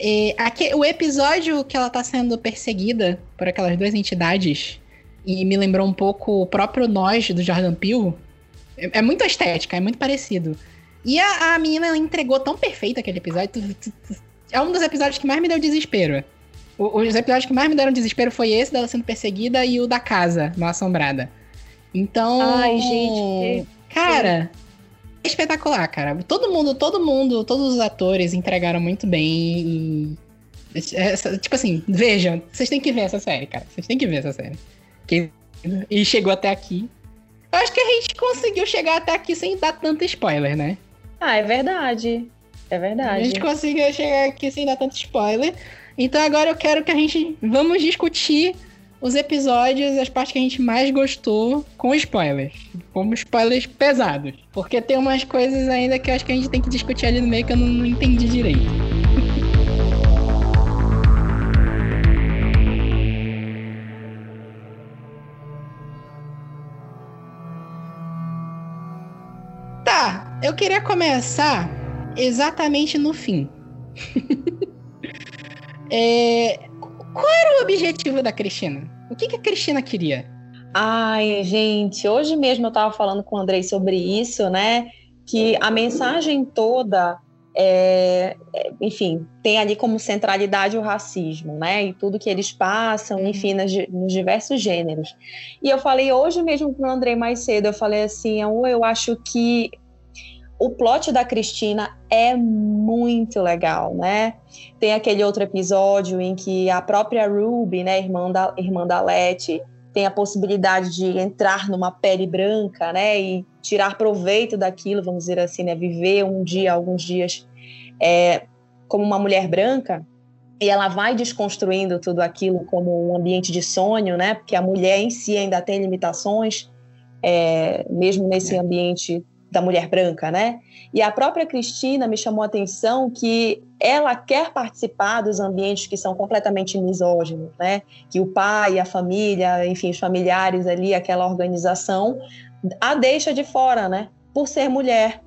E aqui, o episódio que ela tá sendo perseguida por aquelas duas entidades, e me lembrou um pouco o próprio Nós do Jordan Peele, é, é muito estética, é muito parecido. E a, a menina ela entregou tão perfeito aquele episódio. é um dos episódios que mais me deu desespero. O- os episódios que mais me deram desespero foi esse dela sendo perseguida e o da casa, no Assombrada. Então. Ai, gente, Cara, é espetacular, cara. Todo mundo, todo mundo, todos os atores entregaram muito bem. E... essa- tipo assim, vejam, vocês têm que ver essa série, cara. Vocês têm que ver essa série. Que- E chegou até aqui. Eu acho que a gente conseguiu chegar até aqui sem dar tanto spoiler, né? Ah, é verdade. É A verdade. gente conseguiu chegar aqui sem dar tanto spoiler. Então agora eu quero que a gente vamos discutir os episódios, as partes que a gente mais gostou com spoilers. Com spoilers pesados. Porque tem umas coisas ainda que eu acho que a gente tem que discutir ali no meio que eu não, não entendi direito. Tá, eu queria começar exatamente no fim. É, qual era o objetivo da Cristina? O que, que a Cristina queria? Ai, gente, hoje mesmo eu estava falando com o Andrei sobre isso, né? Que a mensagem toda, é, é, enfim, tem ali como centralidade o racismo, né? E tudo que eles passam, enfim, nas nos diversos gêneros. E eu falei hoje mesmo com o Andrei mais cedo, eu falei assim, eu acho que o plot da Cristina é muito legal, né? Tem aquele outro episódio em que a própria Ruby, né, irmã da, irmã da Letty, tem a possibilidade de entrar numa pele branca, né, e tirar proveito daquilo, vamos dizer assim, né, viver um dia, alguns dias é, como uma mulher branca, e ela vai desconstruindo tudo aquilo como um ambiente de sonho, né, porque a mulher em si ainda tem limitações, é, mesmo nesse ambiente da mulher branca, né? E a própria Cristina me chamou a atenção que ela quer participar dos ambientes que são completamente misóginos, né? Que o pai, a família, enfim, os familiares ali, aquela organização, a deixa de fora, né? Por ser mulher.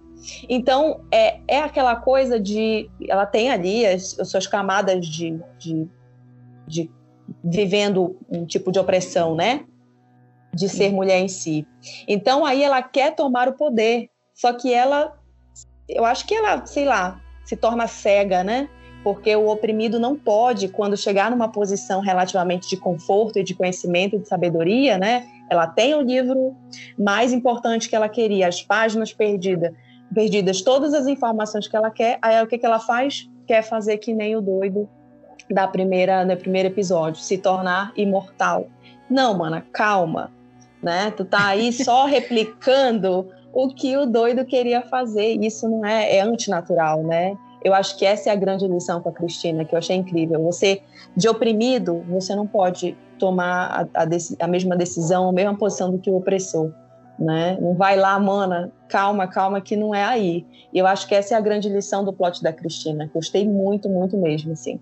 Então, é, é aquela coisa de. Ela tem ali as, as suas camadas de, de, de vivendo um tipo de opressão, né? De ser mulher em si. Então, aí ela quer tomar o poder. Só que ela, eu acho que ela, sei lá, se torna cega, né? Porque o oprimido não pode, quando chegar numa posição relativamente de conforto e de conhecimento e de sabedoria, né? Ela tem o livro mais importante que ela queria, as páginas perdidas, perdidas, todas as informações que ela quer. Aí o que, que ela faz? Quer fazer que nem o doido da primeira, no primeiro episódio, se tornar imortal. Não, mana, calma, né? Tu tá aí só replicando o que o doido queria fazer. Isso não é, é antinatural, né? Eu acho que essa é a grande lição com a Cristina, que eu achei incrível. Você, de oprimido, você não pode tomar a, a, a mesma decisão, a mesma posição do que o opressor. Né? Não vai lá, mana, calma, calma, que não é aí. E eu acho que essa é a grande lição do plot da Cristina. Gostei muito, muito mesmo, assim.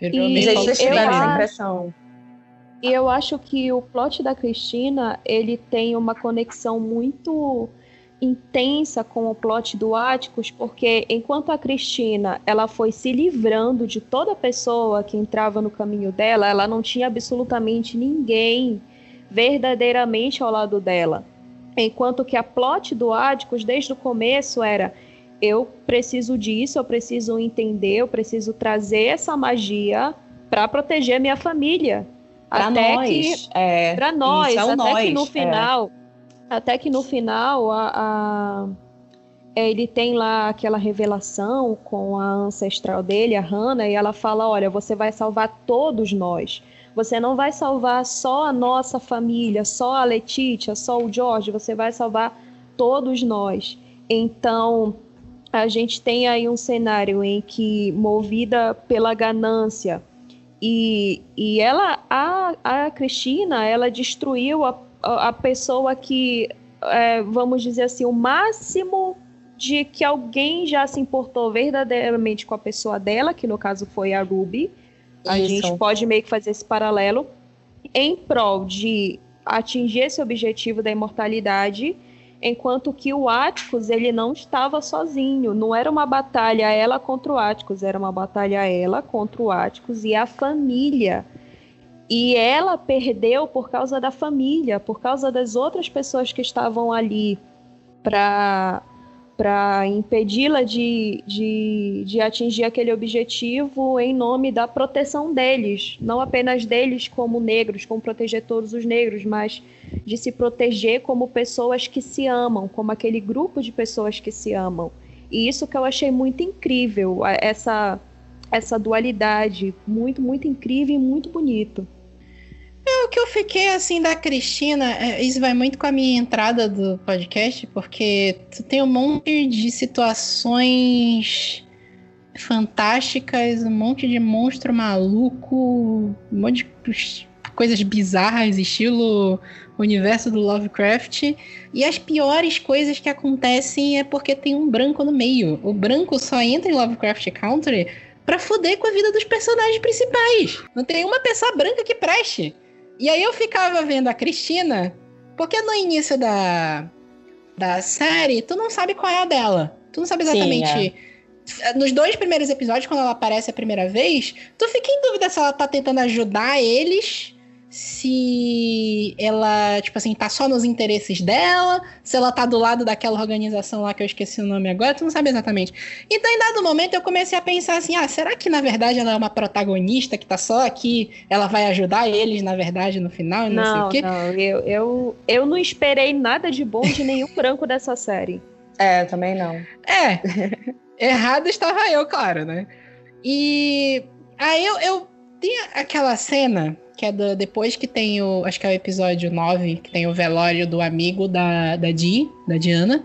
E vocês eu tiveram essa acho- impressão. E eu acho que o plot da Cristina, ele tem uma conexão muito intensa com o plot do Áticos, porque enquanto a Cristina, ela foi se livrando de toda pessoa que entrava no caminho dela, ela não tinha absolutamente ninguém verdadeiramente ao lado dela. Enquanto que a plot do Áticos, desde o começo, era eu preciso disso, eu preciso entender, eu preciso trazer essa magia para proteger minha família. Pra até nós. que é, para nós, é o até que nós, no é. final, até que no final a, a- é, ele tem lá aquela revelação com a ancestral dele, a Hannah, e ela fala: "Olha, você vai salvar todos nós. Você não vai salvar só a nossa família, só a Letícia, só o George, você vai salvar todos nós". Então, a gente tem aí um cenário em que movida pela ganância, e, e ela, a, a Cristina, ela destruiu a, a pessoa que, é, vamos dizer assim, o máximo de que alguém já se importou verdadeiramente com a pessoa dela, que no caso foi a Ruby. A Isso. gente pode meio que fazer esse paralelo em prol de atingir esse objetivo da imortalidade, enquanto que o Atticus ele não estava sozinho, não era uma batalha ela contra o Atticus, era uma batalha ela contra o Atticus e a família. E ela perdeu por causa da família, por causa das outras pessoas que estavam ali para para impedi-la de, de, de atingir aquele objetivo em nome da proteção deles, não apenas deles como negros, como proteger todos os negros, mas de se proteger como pessoas que se amam, como aquele grupo de pessoas que se amam. E isso que eu achei muito incrível, essa essa dualidade, muito muito incrível e muito bonito. O que eu fiquei assim da Cristina, é, isso vai muito com a minha entrada do podcast, porque tu tem um monte de situações fantásticas, um monte de monstro maluco, um monte de coisas bizarras, estilo universo do Lovecraft. E as piores coisas que acontecem é porque tem um branco no meio. O branco só entra em Lovecraft Country pra foder com a vida dos personagens principais. Não tem uma pessoa branca que preste. E aí eu ficava vendo a Cristina, porque no início da, da série, tu não sabe qual é a dela. Tu não sabe Sim, exatamente. Nos dois primeiros episódios, quando ela aparece a primeira vez, tu fica em dúvida se ela tá tentando ajudar eles, se ela, tipo assim, tá só nos interesses dela, se ela tá do lado daquela organização lá que eu esqueci o nome agora, tu não sabe exatamente. Então, em dado momento, eu comecei a pensar assim: ah, será que na verdade ela é uma protagonista que tá só aqui, ela vai ajudar eles, na verdade, no final, e não, sei Não, o quê? não, eu, eu, eu não esperei nada de bom de nenhum branco dessa série. É, também não. É, errado estava eu, claro, né? E aí eu, eu tinha aquela cena que é do- depois que tem o. Acho que é o episódio 9, que tem o velório do amigo da, da Di, da Diana,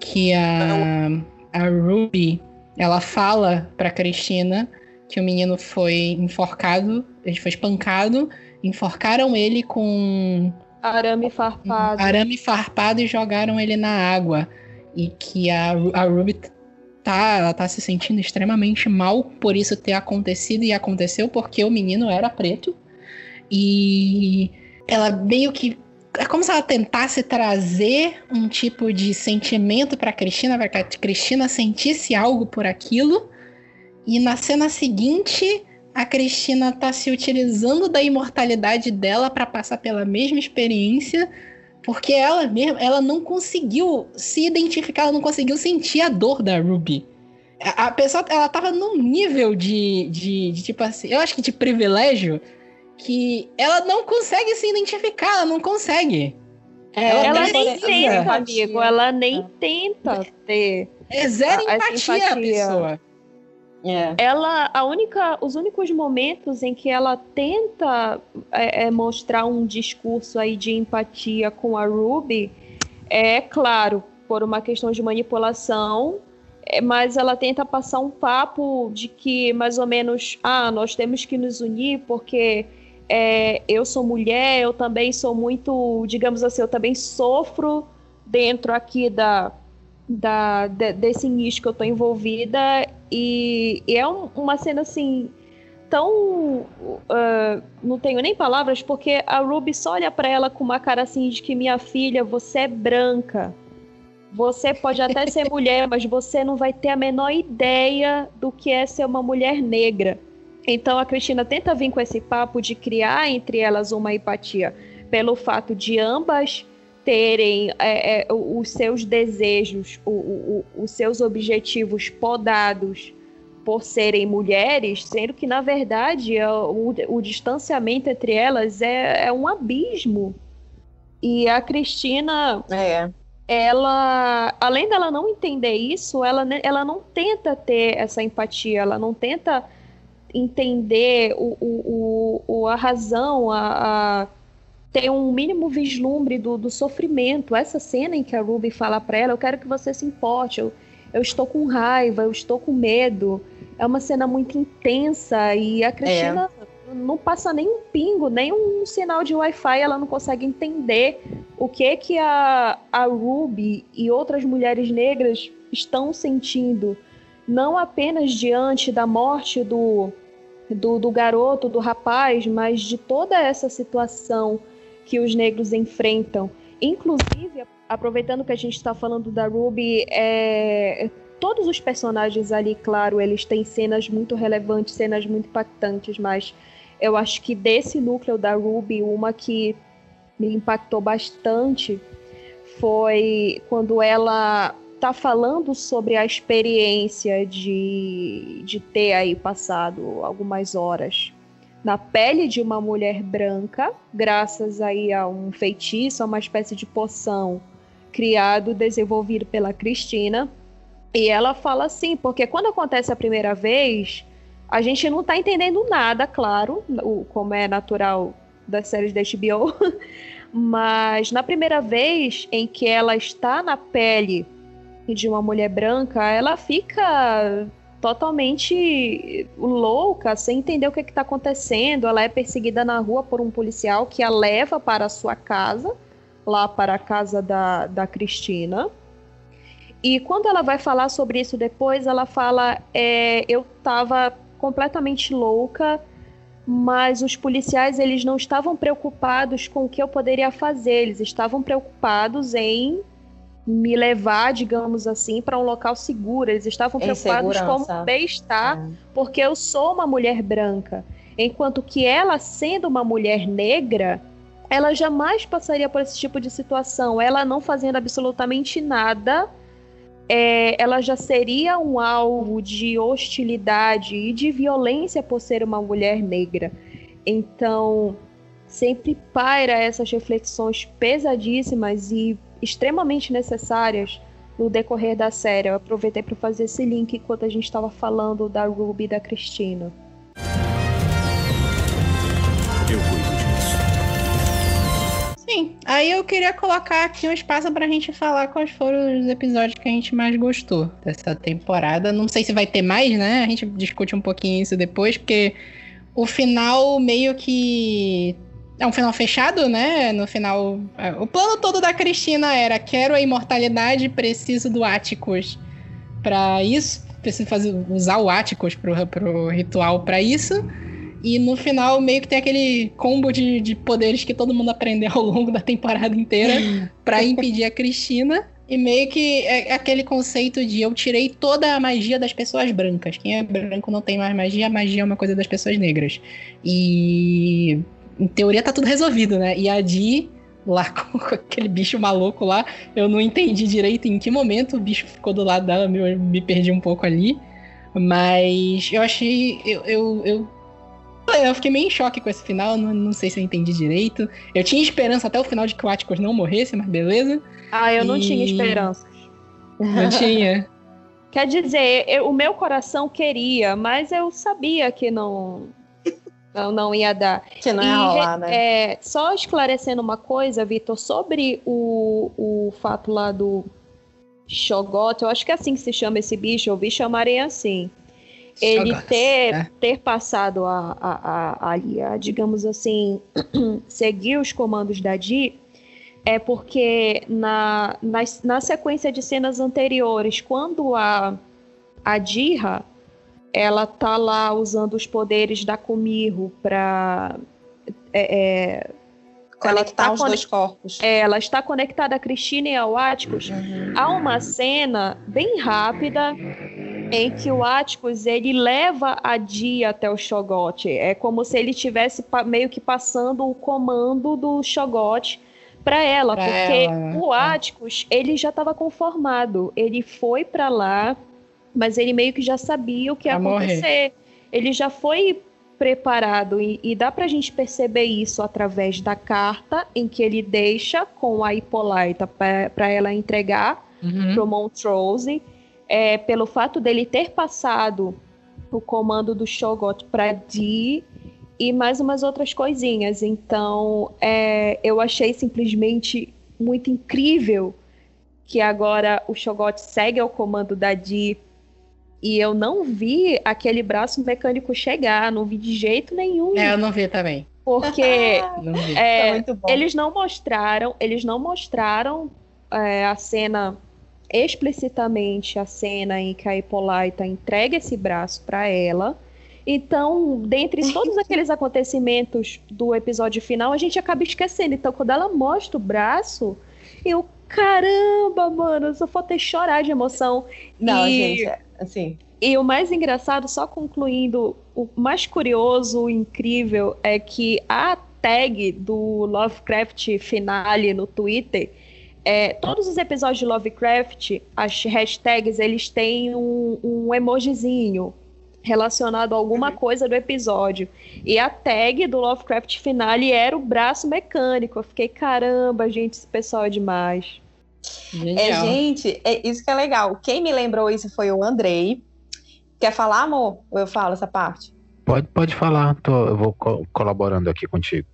que a, a Ruby ela fala pra Cristina que o menino foi enforcado, ele foi espancado, enforcaram ele com Arame farpado. arame farpado e jogaram ele na água. E que a, a Ruby tá, ela tá se sentindo extremamente mal por isso ter acontecido e aconteceu porque o menino era preto. E ela meio que é como se ela tentasse trazer um tipo de sentimento pra Cristina, para que Cristina sentisse algo por aquilo. E na cena seguinte, a Cristina tá se utilizando da imortalidade dela pra passar pela mesma experiência, porque ela mesma, ela não conseguiu se identificar, ela não conseguiu sentir a dor da Ruby. A, a pessoa, ela tava num nível de, de, de, tipo assim, eu acho que de privilégio, que ela não consegue se identificar, ela não consegue. Ela, Ela nem tenta, amigo. Ela nem É. tenta ter. É zero A- a empatia, a pessoa. É. Ela, a única, os únicos momentos em que ela tenta é, é, mostrar um discurso aí de empatia com a Ruby é claro por uma questão de manipulação, é, mas ela tenta passar um papo de que mais ou menos, ah, nós temos que nos unir porque é, eu sou mulher, eu também sou muito, digamos assim, eu também sofro dentro aqui da, da de- desse nicho que eu tô envolvida. E, e é um- uma cena assim tão ah, não tenho nem palavras porque a Ruby só olha pra ela com uma cara assim de que minha filha você é branca. Você pode até ser mulher mas você não vai ter a menor ideia do que é ser uma mulher negra então a Cristina tenta vir com esse papo de criar entre elas uma empatia pelo fato de ambas terem é, é, os seus desejos, o- o- os seus objetivos podados por serem mulheres, sendo que, na verdade, é o, o distanciamento entre elas é, é um abismo. E a Cristina, É. ela, além dela não entender isso, ela, ne- ela não tenta ter essa empatia, ela não tenta entender o, o, o, a razão, a, a- ter um mínimo vislumbre do, do sofrimento. Essa cena em que a Ruby fala pra ela, eu quero que você se importe, eu, eu estou com raiva, eu estou com medo. É uma cena muito intensa e a Cristina não passa nem um pingo, nem um sinal de Wi-Fi, ela não consegue entender o que que a, a Ruby e outras mulheres negras estão sentindo, não apenas diante da morte do, do, do garoto, do rapaz, mas de toda essa situação que os negros enfrentam. Inclusive, aproveitando que a gente está falando da Ruby, é, todos os personagens ali, claro, eles têm cenas muito relevantes, cenas muito impactantes, mas eu acho que desse núcleo da Ruby, uma que me impactou bastante foi quando ela tá falando sobre a experiência de, de ter aí passado algumas horas na pele de uma mulher branca, graças aí a um feitiço, a uma espécie de poção criado, desenvolvido pela Cristina. E ela fala assim, porque quando acontece a primeira vez, a gente não tá entendendo nada, claro, como é natural das séries da HBO, mas na primeira vez em que ela está na pele de uma mulher branca, ela fica totalmente louca, sem entender o que está acontecendo. Ela é perseguida na rua por um policial que a leva para a sua casa, lá para a casa da, da Cristina. E quando ela vai falar sobre isso depois, ela fala: é, eu estava completamente louca, mas os policiais eles não estavam preocupados com o que eu poderia fazer, eles estavam preocupados em me levar, digamos assim, para um local seguro. Eles estavam Em preocupados com o bem-estar, É. porque eu sou uma mulher branca. Enquanto que ela, sendo uma mulher negra, ela jamais passaria por esse tipo de situação. Ela não fazendo absolutamente nada, é, ela já seria um alvo de hostilidade e de violência por ser uma mulher negra. Então, sempre paira essas reflexões pesadíssimas e extremamente necessárias no decorrer da série. Eu aproveitei para fazer esse link enquanto a gente estava falando da Ruby e da Cristina. Eu cuido disso. Sim, aí eu queria colocar aqui um espaço pra gente falar quais foram os episódios que a gente mais gostou dessa temporada. Não sei se vai ter mais, né? A gente discute um pouquinho isso depois, porque o final meio que é um final fechado, né? No final. é, O plano todo da Cristina era: quero a imortalidade, preciso do Atticus pra isso. Preciso fazer, usar o Atticus pro, pro ritual pra isso. E no final, meio que tem aquele combo de, de poderes que todo mundo aprendeu ao longo da temporada inteira pra impedir a Cristina. E meio que é aquele conceito de eu tirei toda a magia das pessoas brancas. Quem é branco não tem mais magia, a magia é uma coisa das pessoas negras. E em teoria tá tudo resolvido, né? E a Di, lá com aquele bicho maluco lá, eu não entendi direito em que momento o bicho ficou do lado dela, eu me perdi um pouco ali. Mas eu achei. Eu, eu, eu, eu fiquei meio em choque com esse final, não, não sei se eu entendi direito. Eu tinha esperança até o final de que o Atticus não morresse, mas beleza. Ah, eu não E- tinha esperança. Não tinha. Quer dizer, eu- o meu coração queria, mas eu sabia que não, não, não ia dar. Que não ia E, rolar, né? é, só esclarecendo uma coisa, Vitor, sobre o, o fato lá do Shogot, eu acho que é assim que se chama esse bicho, eu ouvi chamarem assim. Ele ter, é. ter passado a, a, a, ali, a, digamos assim, seguir os comandos da Di, é porque na, na, na sequência de cenas anteriores, quando a, a Dirra ela tá lá usando os poderes da Kumirro pra. é, é, Conectar tá os conec- dois corpos. é, ela está conectada a Cristina e ao Atticus. Há uma cena bem rápida em que o Atticus ele leva a Dia até o Shogot. É como se ele tivesse pa- meio que passando o comando do Shogot para ela, Pra porque ela, né? o É. Atticus ele já estava conformado. Ele foi para lá, mas ele meio que já sabia o que ia morrer. acontecer. Ele já foi preparado e, e dá pra gente perceber isso através da carta em que ele deixa com a Hippolyta para ela entregar Uhum. pro Montrose, é, pelo fato dele ter passado o comando do Shogot para Dee e mais umas outras coisinhas. Então, é, eu achei simplesmente muito incrível que agora o Shogot segue ao comando da Dee e eu não vi aquele braço mecânico chegar, não vi de jeito nenhum, É, eu não vi também. porque Não vi. é, Tá muito bom. eles não mostraram, eles não mostraram é, a cena explicitamente a cena em que a Hippolyta entrega esse braço para ela. Então, dentre todos aqueles acontecimentos do episódio final, a gente acaba esquecendo. Então, quando ela mostra o braço, eu, caramba, mano, eu só faltei chorar de emoção. Não, E- gente, é, assim. E o mais engraçado, só concluindo, o mais curioso, o incrível, é que a tag do Lovecraft Finale no Twitter, é, todos os episódios de Lovecraft, as hashtags, eles têm um, um emojizinho relacionado a alguma coisa do episódio. E a tag do Lovecraft Finale era o braço mecânico. Eu fiquei, caramba, gente, esse pessoal é demais. É, gente, é isso que é legal. Quem me lembrou isso foi o Andrei. Quer falar, amor? Ou eu falo essa parte? Pode, pode falar, tô- eu vou co- colaborando aqui contigo.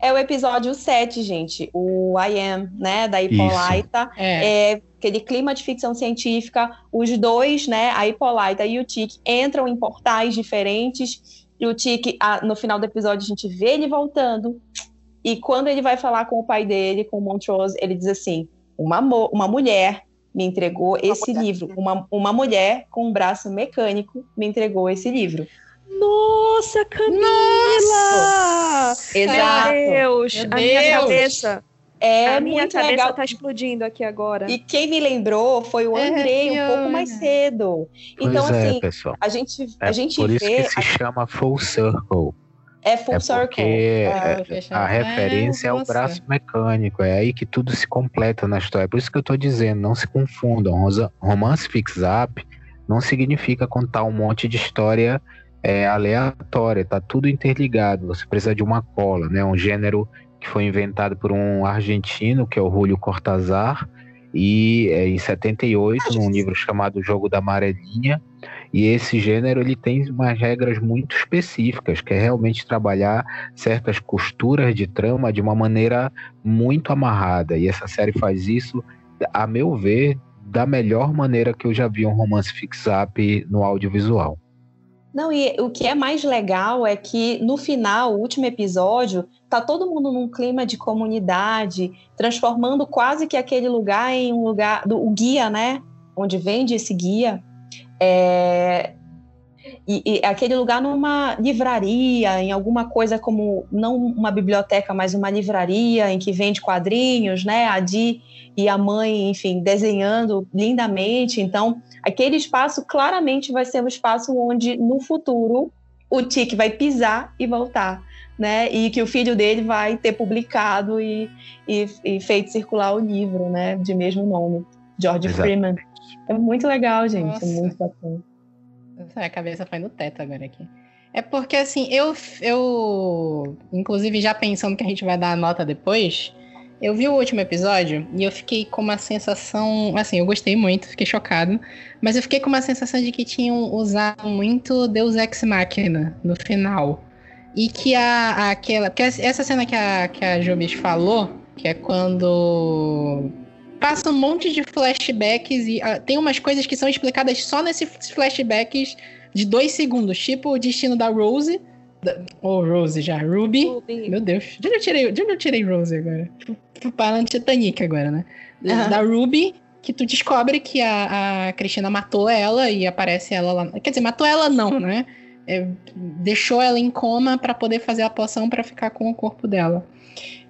É o episódio 7, gente. O I Am, né? Da Hippolyta. É. É aquele clima de ficção científica. Os dois, né? A Hippolyta e o Tic entram em portais diferentes. E o Tic, a- no final do episódio, a gente vê ele voltando. E quando ele vai falar com o pai dele, com o Montrose, ele diz assim: uma, uma mulher me entregou esse livro. Uma, uma mulher com um braço mecânico me entregou esse livro. Nossa, Camila! Exato. Meu Deus, Meu a minha cabeça, É a minha cabeça legal. tá explodindo aqui agora. E quem me lembrou foi o É, Andrei, um pouco mais cedo. Então, pois é, assim, pessoal. a gente, É a gente por isso vê. que se chama Full Circle. É full é circle. porque É. Vou fechar. a referência é o você. braço mecânico. É aí que tudo se completa na história. Por isso que eu tô dizendo, não se confundam. Rosa- Romance fix-up não significa contar um monte de história é, aleatória. Tá tudo interligado. Você precisa de uma cola, né? Um gênero que foi inventado por um argentino, que é o Julio Cortázar, e é, em 78, num livro chamado Jogo da Amarelinha. E esse gênero ele tem umas regras muito específicas, que é realmente trabalhar certas costuras de trama de uma maneira muito amarrada. E essa série faz isso, a meu ver, da melhor maneira que eu já vi um romance fix-up no audiovisual. Não, e o que é mais legal é que no final, o último episódio, tá todo mundo num clima de comunidade, transformando quase que aquele lugar em um lugar do o guia, né? Onde vende esse guia. É, e, e, aquele lugar numa livraria, em alguma coisa como não uma biblioteca, mas uma livraria em que vende quadrinhos, né? A Di e a mãe, enfim, desenhando lindamente. Então, aquele espaço claramente vai ser um espaço onde no futuro o Tic vai pisar e voltar né? E que o filho dele vai ter publicado e, e, e feito circular o livro, né? De mesmo nome, George Exatamente. Freeman. É muito legal, gente. É Nossa. É muito bacana. A cabeça foi no teto agora aqui. É porque, assim, eu, eu. Inclusive, já pensando que a gente vai dar a nota depois, eu vi o último episódio e eu fiquei com uma sensação. Assim, eu gostei muito, fiquei chocado. Mas eu fiquei com uma sensação de que tinham usado muito Deus Ex Machina no final. E que a, aquela. Porque essa cena que a, que a Jobis falou, que é quando passa um monte de flashbacks e uh, tem umas coisas que são explicadas só nesses flashbacks de dois segundos, tipo o destino da Rose. Ou oh, Rose já, Ruby. Ruby. Meu Deus, de onde eu tirei, de onde eu tirei Rose agora? Para Titanic agora, né? Uhum. Da Ruby, que tu descobre que a, a Cristina matou ela e aparece ela lá. Quer dizer, matou ela não, né? é, deixou ela em coma para poder fazer a poção para ficar com o corpo dela.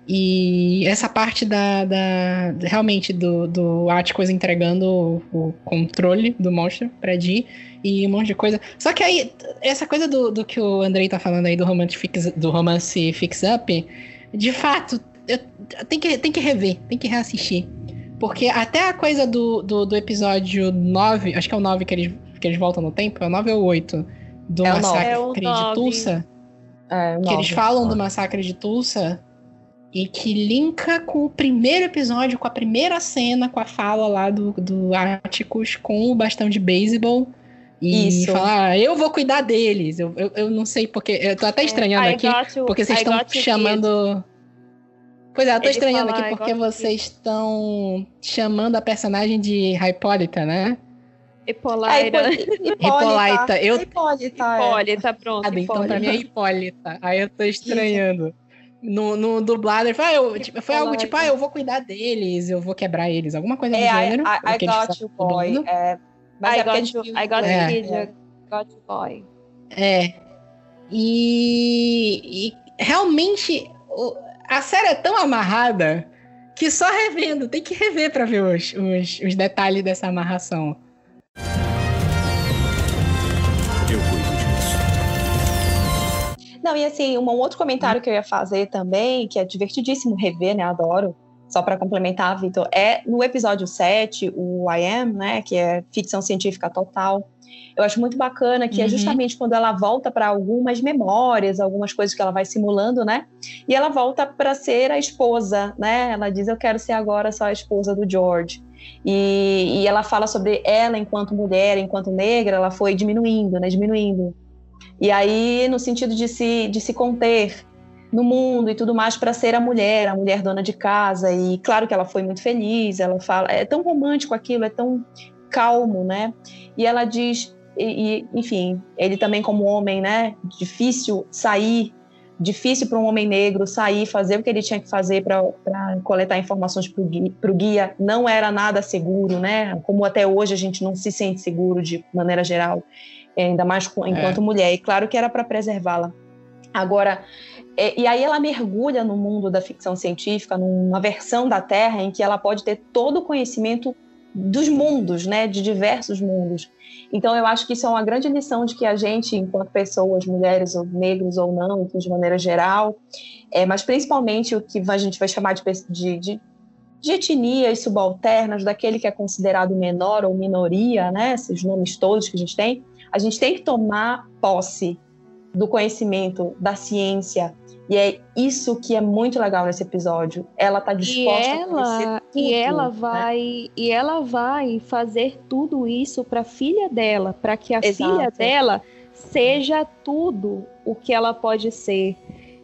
E essa parte da, da realmente do, do Atticus entregando o, o, controle do monstro pra Dee e um monte de coisa. Só que aí, essa coisa do, do que o Andrei tá falando aí do romance fix, do romance fix up, de fato, eu, tem, que, tem que rever, tem que reassistir. Porque até a coisa do, do, do episódio 9, acho que é o 9 que eles, que eles voltam no tempo, é o 9 ou 8 do é massacre é de Tulsa. É, que eles falam do massacre de Tulsa e que linka com o primeiro episódio, com a primeira cena, com a fala lá do, do Atticus com o bastão de beisebol. E Isso. falar, ah, eu vou cuidar deles. Eu, eu, eu, não sei porque. Eu tô até é, estranhando é, aqui, you, porque vocês estão chamando. Pois é, eu tô Ele estranhando fala, aqui porque vocês estão chamando a personagem de Hipólita, né? Hipólita. Hipólita. Eu... Hipólita, é. Hipólita, pronto. Ah, então pra mim é Hipólita. Aí eu tô estranhando. No, no dublado, ele fala, eu, tipo, foi algo tipo, ah, eu vou cuidar deles, eu vou quebrar eles, alguma coisa é, do gênero. I, I, I got you, boy. É, mas I, é got you, I got é. you, é. got you, boy. É. E, e realmente, a série é tão amarrada que só revendo, tem que rever para ver os, os, os detalhes dessa amarração. Não, e assim, um outro comentário que eu ia fazer também, que é divertidíssimo rever, né? Adoro. Só para complementar, Vitor, é no episódio 7, o I Am, né? Que é ficção científica total. Eu acho muito bacana que é uhum. é justamente quando ela volta para algumas memórias, algumas coisas que ela vai simulando, né? E ela volta para ser a esposa, né? Ela diz: Eu quero ser agora só a esposa do George. E, e ela fala sobre ela enquanto mulher, enquanto negra, ela foi diminuindo, né? Diminuindo e aí, no sentido de se, de se conter no mundo e tudo mais para ser a mulher, a mulher dona de casa. E claro que ela foi muito feliz, ela fala, é tão romântico aquilo, é tão calmo, né? E ela diz, e, e enfim, ele também como homem, né? Difícil sair, difícil para um homem negro sair, fazer o que ele tinha que fazer para coletar informações para o guia, guia, não era nada seguro, né? Como até hoje a gente não se sente seguro de maneira geral. É, ainda mais enquanto é. mulher. E claro que era para preservá-la. Agora, é, e aí ela mergulha no mundo da ficção científica, numa versão da Terra em que ela pode ter todo o conhecimento dos mundos, né, de diversos mundos. Então eu acho que isso é uma grande lição de que a gente, enquanto pessoas, mulheres ou negros ou não, de maneira geral, é, mas principalmente o que a gente vai chamar de, de, de, de etnias subalternas, daquele que é considerado menor ou minoria, né, esses nomes todos que a gente tem, a gente tem que tomar posse do conhecimento, da ciência. E é isso que é muito legal nesse episódio. Ela está disposta e ela, a conhecer tudo, e ela né? vai e ela vai fazer tudo isso para a filha dela, para que a Exato. filha dela seja tudo o que ela pode ser.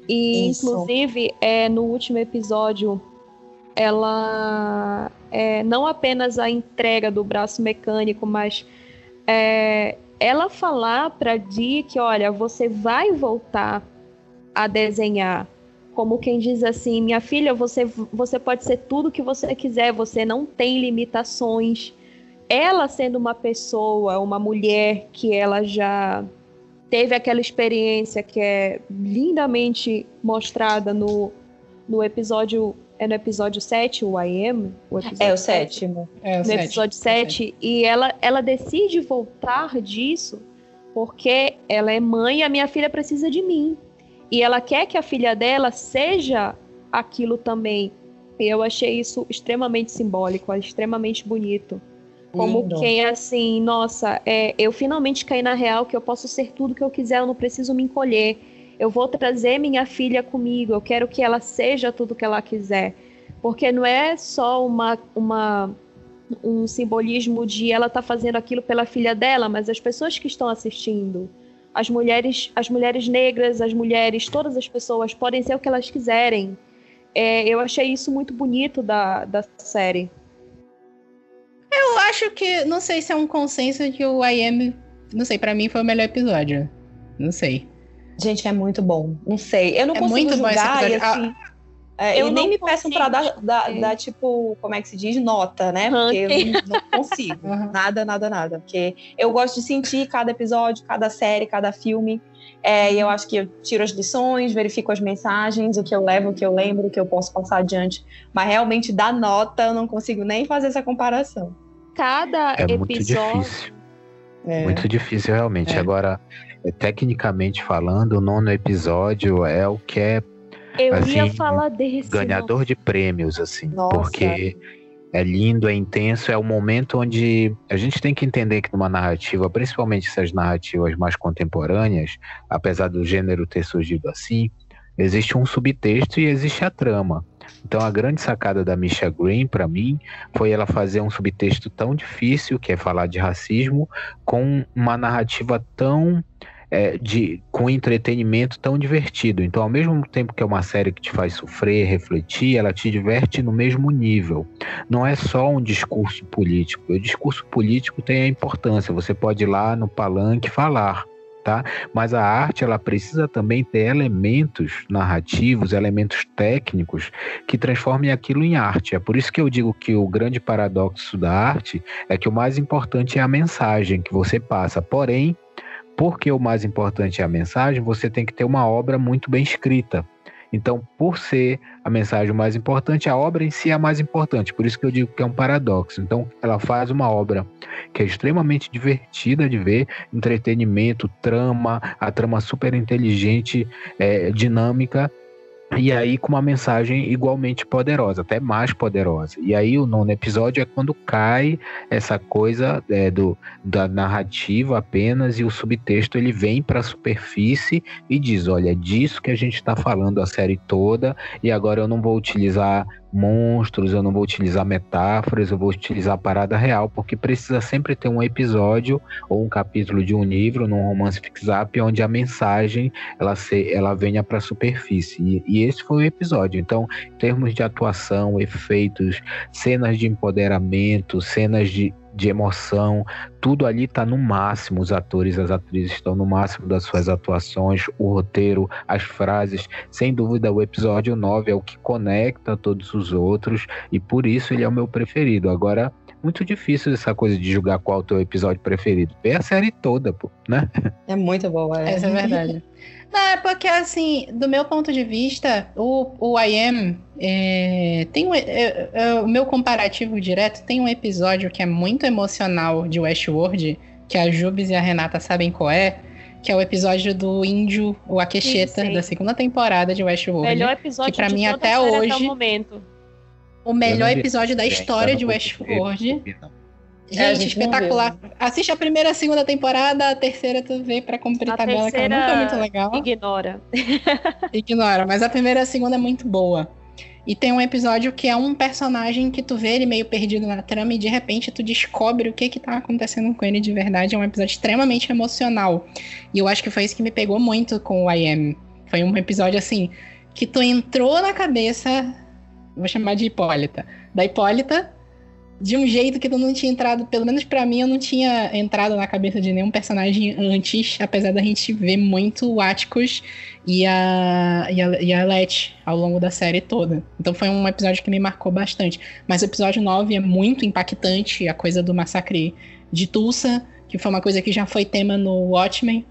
E isso. inclusive é no último episódio ela é, não apenas a entrega do braço mecânico, mas é, ela falar para Dee que, olha, você vai voltar a desenhar. Como quem diz assim, minha filha, você, você pode ser tudo que você quiser, você não tem limitações. Ela sendo uma pessoa, uma mulher que ela já teve aquela experiência que é lindamente mostrada no, no episódio. É no episódio 7, o I Am? O é o sétimo. É, o no sete. episódio 7, e ela, ela decide voltar disso porque ela é mãe e a minha filha precisa de mim. E ela quer que a filha dela seja aquilo também. E eu achei isso extremamente simbólico, extremamente bonito. Como Lindo. quem assim, nossa, é, eu finalmente caí na real que eu posso ser tudo que eu quiser, eu não preciso me encolher. Eu vou trazer minha filha comigo, eu quero que ela seja tudo que ela quiser. Porque não é só uma, uma um simbolismo de ela tá fazendo aquilo pela filha dela, mas as pessoas que estão assistindo, as mulheres, as mulheres negras, as mulheres, todas as pessoas podem ser o que elas quiserem. É, eu achei isso muito bonito da, da série. Eu acho que, não sei se é um consenso que o I Am, não sei, pra mim foi o melhor episódio. Não sei. Gente, é muito bom. Não sei. Eu não É consigo muito julgar e assim. é, Eu e nem me peçam pra dar, dar, dar, tipo, como é que se diz? Nota, né? Porque eu não, não consigo. Uhum. Nada, nada, nada. Porque eu gosto de sentir cada episódio, cada série, cada filme. É, e eu acho que eu tiro as lições, verifico as mensagens, o que eu levo, o que eu lembro, o que eu posso passar adiante. Mas realmente, da nota, eu não consigo nem fazer essa comparação. Cada É muito episódio. difícil. É. Muito difícil, realmente. É. Agora, tecnicamente falando, o nono episódio é o que é Eu Assim, ia falar desse. ganhador de prêmios, assim. Nossa. Porque é lindo, é intenso, é o momento onde a gente tem que entender que numa narrativa, principalmente essas narrativas mais contemporâneas, apesar do gênero ter surgido assim, existe um subtexto e existe a trama. Então a grande sacada da Misha Green, para mim, foi ela fazer um subtexto tão difícil, que é falar de racismo, com uma narrativa tão é, de, com entretenimento tão divertido. Então, ao mesmo tempo que é uma série que te faz sofrer, refletir, ela te diverte no mesmo nível. Não é só um discurso político. O discurso político tem a importância. Você pode ir lá no palanque falar. Tá? Mas a arte ela precisa também ter elementos narrativos, elementos técnicos que transformem aquilo em arte. É por isso que eu digo que o grande paradoxo da arte é que o mais importante é a mensagem que você passa. Porém, porque o mais importante é a mensagem, você tem que ter uma obra muito bem escrita. Então, por ser a mensagem mais importante, a obra em si é a mais importante. Por isso que eu digo que é um paradoxo. Então, ela faz uma obra que é extremamente divertida de ver, entretenimento, trama, a trama super inteligente, é, dinâmica, e aí com uma mensagem igualmente poderosa, até mais poderosa. E aí o nono episódio é quando cai essa coisa é, do, da narrativa apenas e o subtexto ele vem para a superfície e diz, olha, é disso que a gente está falando a série toda e agora eu não vou utilizar monstros, eu não vou utilizar metáforas, eu vou utilizar a parada real, porque precisa sempre ter um episódio ou um capítulo de um livro, num romance fix-up, onde a mensagem ela, se, ela venha para a superfície. E, e esse foi o episódio. Então, em termos de atuação, efeitos, cenas de empoderamento, cenas de, de emoção, tudo ali está no máximo. Os atores as atrizes estão no máximo das suas atuações, o roteiro, as frases. Sem dúvida, o episódio 9 é o que conecta todos os outros e por isso ele é o meu preferido. Agora, muito difícil essa coisa de julgar qual é o teu episódio preferido. Vê a série toda, pô, né? É muito boa. É. Essa é verdade. Não, é porque, assim, do meu ponto de vista, o, o I Am é, tem um, é, é, o meu comparativo direto tem um episódio que é muito emocional de Westworld, que a Jubes e a Renata sabem qual é, que é o episódio do índio, o Akesheta, sim. da segunda temporada de Westworld. Melhor episódio que pra de mim toda até série até hoje- o momento. O melhor vi episódio da história de Westworld. ver, não. É, Gente, não espetacular. Assiste a primeira e a segunda temporada, a terceira tu vê pra cumprir A tabela, que nunca é muito legal. Ignora. Ignora, mas a primeira e a segunda é muito boa. E tem um episódio que é um personagem que tu vê ele meio perdido na trama e de repente tu descobre o que que tá acontecendo com ele de verdade. É um episódio extremamente emocional. E eu acho que foi isso que me pegou muito com o I Am. Foi um episódio assim, que tu entrou na cabeça, vou chamar de Hipólita, da Hipólita, de um jeito que tu não tinha entrado, pelo menos para mim, eu não tinha entrado na cabeça de nenhum personagem antes, apesar da gente ver muito o Atticus e a, e a, e a Let ao longo da série toda. Então foi um episódio que me marcou bastante. Mas o episódio 9 é muito impactante, a coisa do massacre de Tulsa, que foi uma coisa que já foi tema no Watchmen.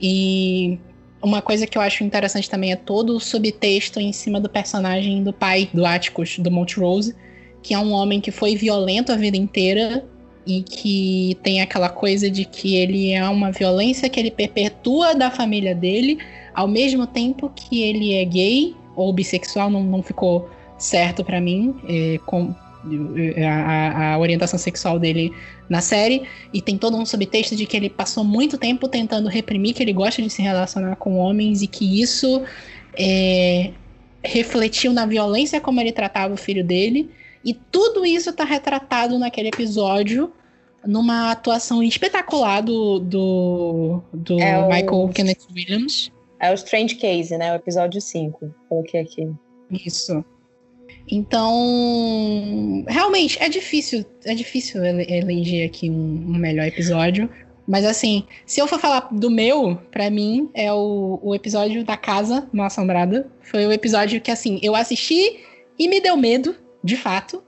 E uma coisa que eu acho interessante também é todo o subtexto em cima do personagem do pai do Atticus, do Montrose, que é um homem que foi violento a vida inteira e que tem aquela coisa de que ele é uma violência que ele perpetua da família dele, ao mesmo tempo que ele é gay ou bissexual, não, não ficou certo para mim é, com é, a, a, orientação sexual dele na série, e tem todo um subtexto de que ele passou muito tempo tentando reprimir que ele gosta de se relacionar com homens e que isso é, refletiu na violência como ele tratava o filho dele e tudo isso está retratado naquele episódio, numa atuação espetacular do, do, do é Michael o... Kenneth Williams. É o Strange Case, né? O episódio 5. Coloquei aqui. Isso. Então, realmente, é difícil, é difícil eleger aqui um, um, melhor episódio. Mas assim, se eu for falar do meu, para mim, é o, o episódio da Casa Mal Assombrada. Foi o episódio que, assim, eu assisti e me deu medo de fato.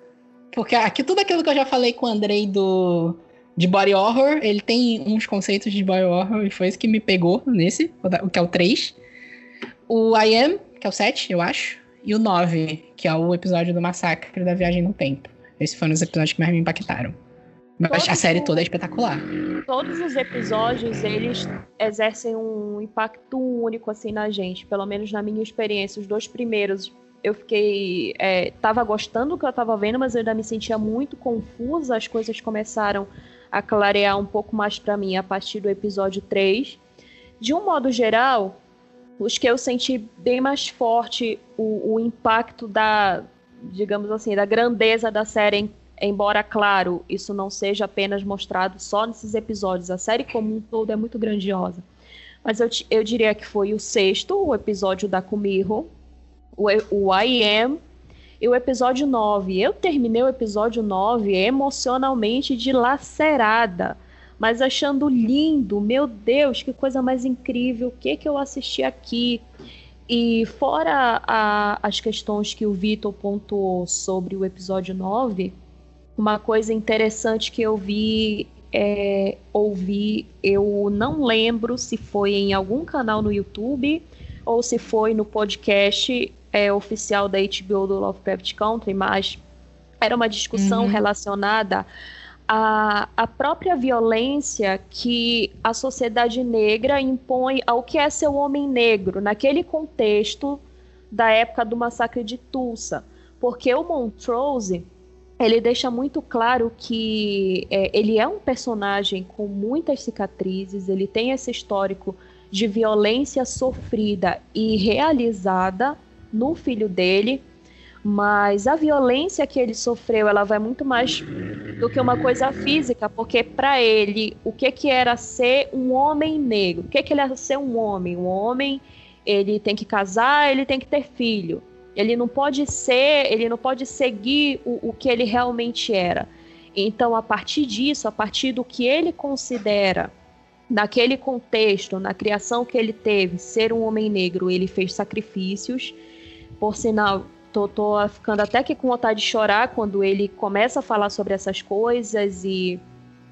Porque aqui tudo aquilo que eu já falei com o Andrei do de body horror, ele tem uns conceitos de body horror e foi isso que me pegou nesse, o que é o 3. O I Am, que é o 7, eu acho, e o 9, que é o episódio do massacre da viagem no tempo. Esses foram os episódios que mais me impactaram. Mas todos a série toda é espetacular. Todos os episódios, eles exercem um impacto único, assim, na gente. Pelo menos na minha experiência. Os dois primeiros eu fiquei. É, tava gostando do que eu tava vendo, mas eu ainda me sentia muito confusa. As coisas começaram a clarear um pouco mais para mim a partir do episódio 3. De um modo geral, os que eu senti bem mais forte o, o impacto da, digamos assim, da grandeza da série, embora, claro, isso não seja apenas mostrado só nesses episódios. A série como um todo é muito grandiosa. Mas eu, eu diria que foi o sexto, o episódio da Kumiho, o, o I Am e o episódio 9. Eu terminei o episódio 9 emocionalmente dilacerada, mas achando lindo. Meu Deus, que coisa mais incrível. O que, que eu assisti aqui? E fora a, as questões que o Vitor pontuou sobre o episódio 9, uma coisa interessante que eu vi é, ouvi, eu não lembro se foi em algum canal no YouTube ou se foi no podcast é, oficial da HBO do Lovecraft Country, mas era uma discussão uhum. relacionada à, à própria violência que a sociedade negra impõe ao que é ser o homem negro naquele contexto da época do massacre de Tulsa. Porque o Montrose, ele deixa muito claro que é, ele é um personagem com muitas cicatrizes, ele tem esse histórico de violência sofrida e realizada no filho dele, mas a violência que ele sofreu, ela vai muito mais do que uma coisa física, porque para ele, o que que era ser um homem negro? O que que ele era ser um homem? Um homem, ele tem que casar, ele tem que ter filho. Ele não pode ser, ele não pode seguir o, o que ele realmente era. Então, a partir disso, a partir do que ele considera naquele contexto, na criação que ele teve, ser um homem negro, ele fez sacrifícios por sinal, tô, tô ficando até que com vontade de chorar quando ele começa a falar sobre essas coisas e,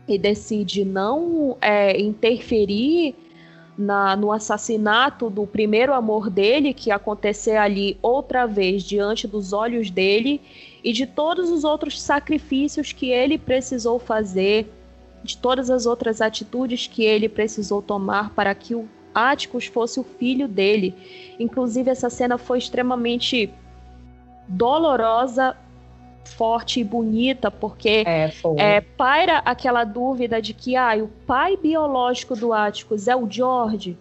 e decide não é, interferir na, no assassinato do primeiro amor dele, que acontecer ali outra vez diante dos olhos dele, e de todos os outros sacrifícios que ele precisou fazer, de todas as outras atitudes que ele precisou tomar para que o Atticus fosse o filho dele. Inclusive, essa cena foi extremamente dolorosa, forte e bonita, porque é, é, paira aquela dúvida de que ah, o pai biológico do Atticus é o George.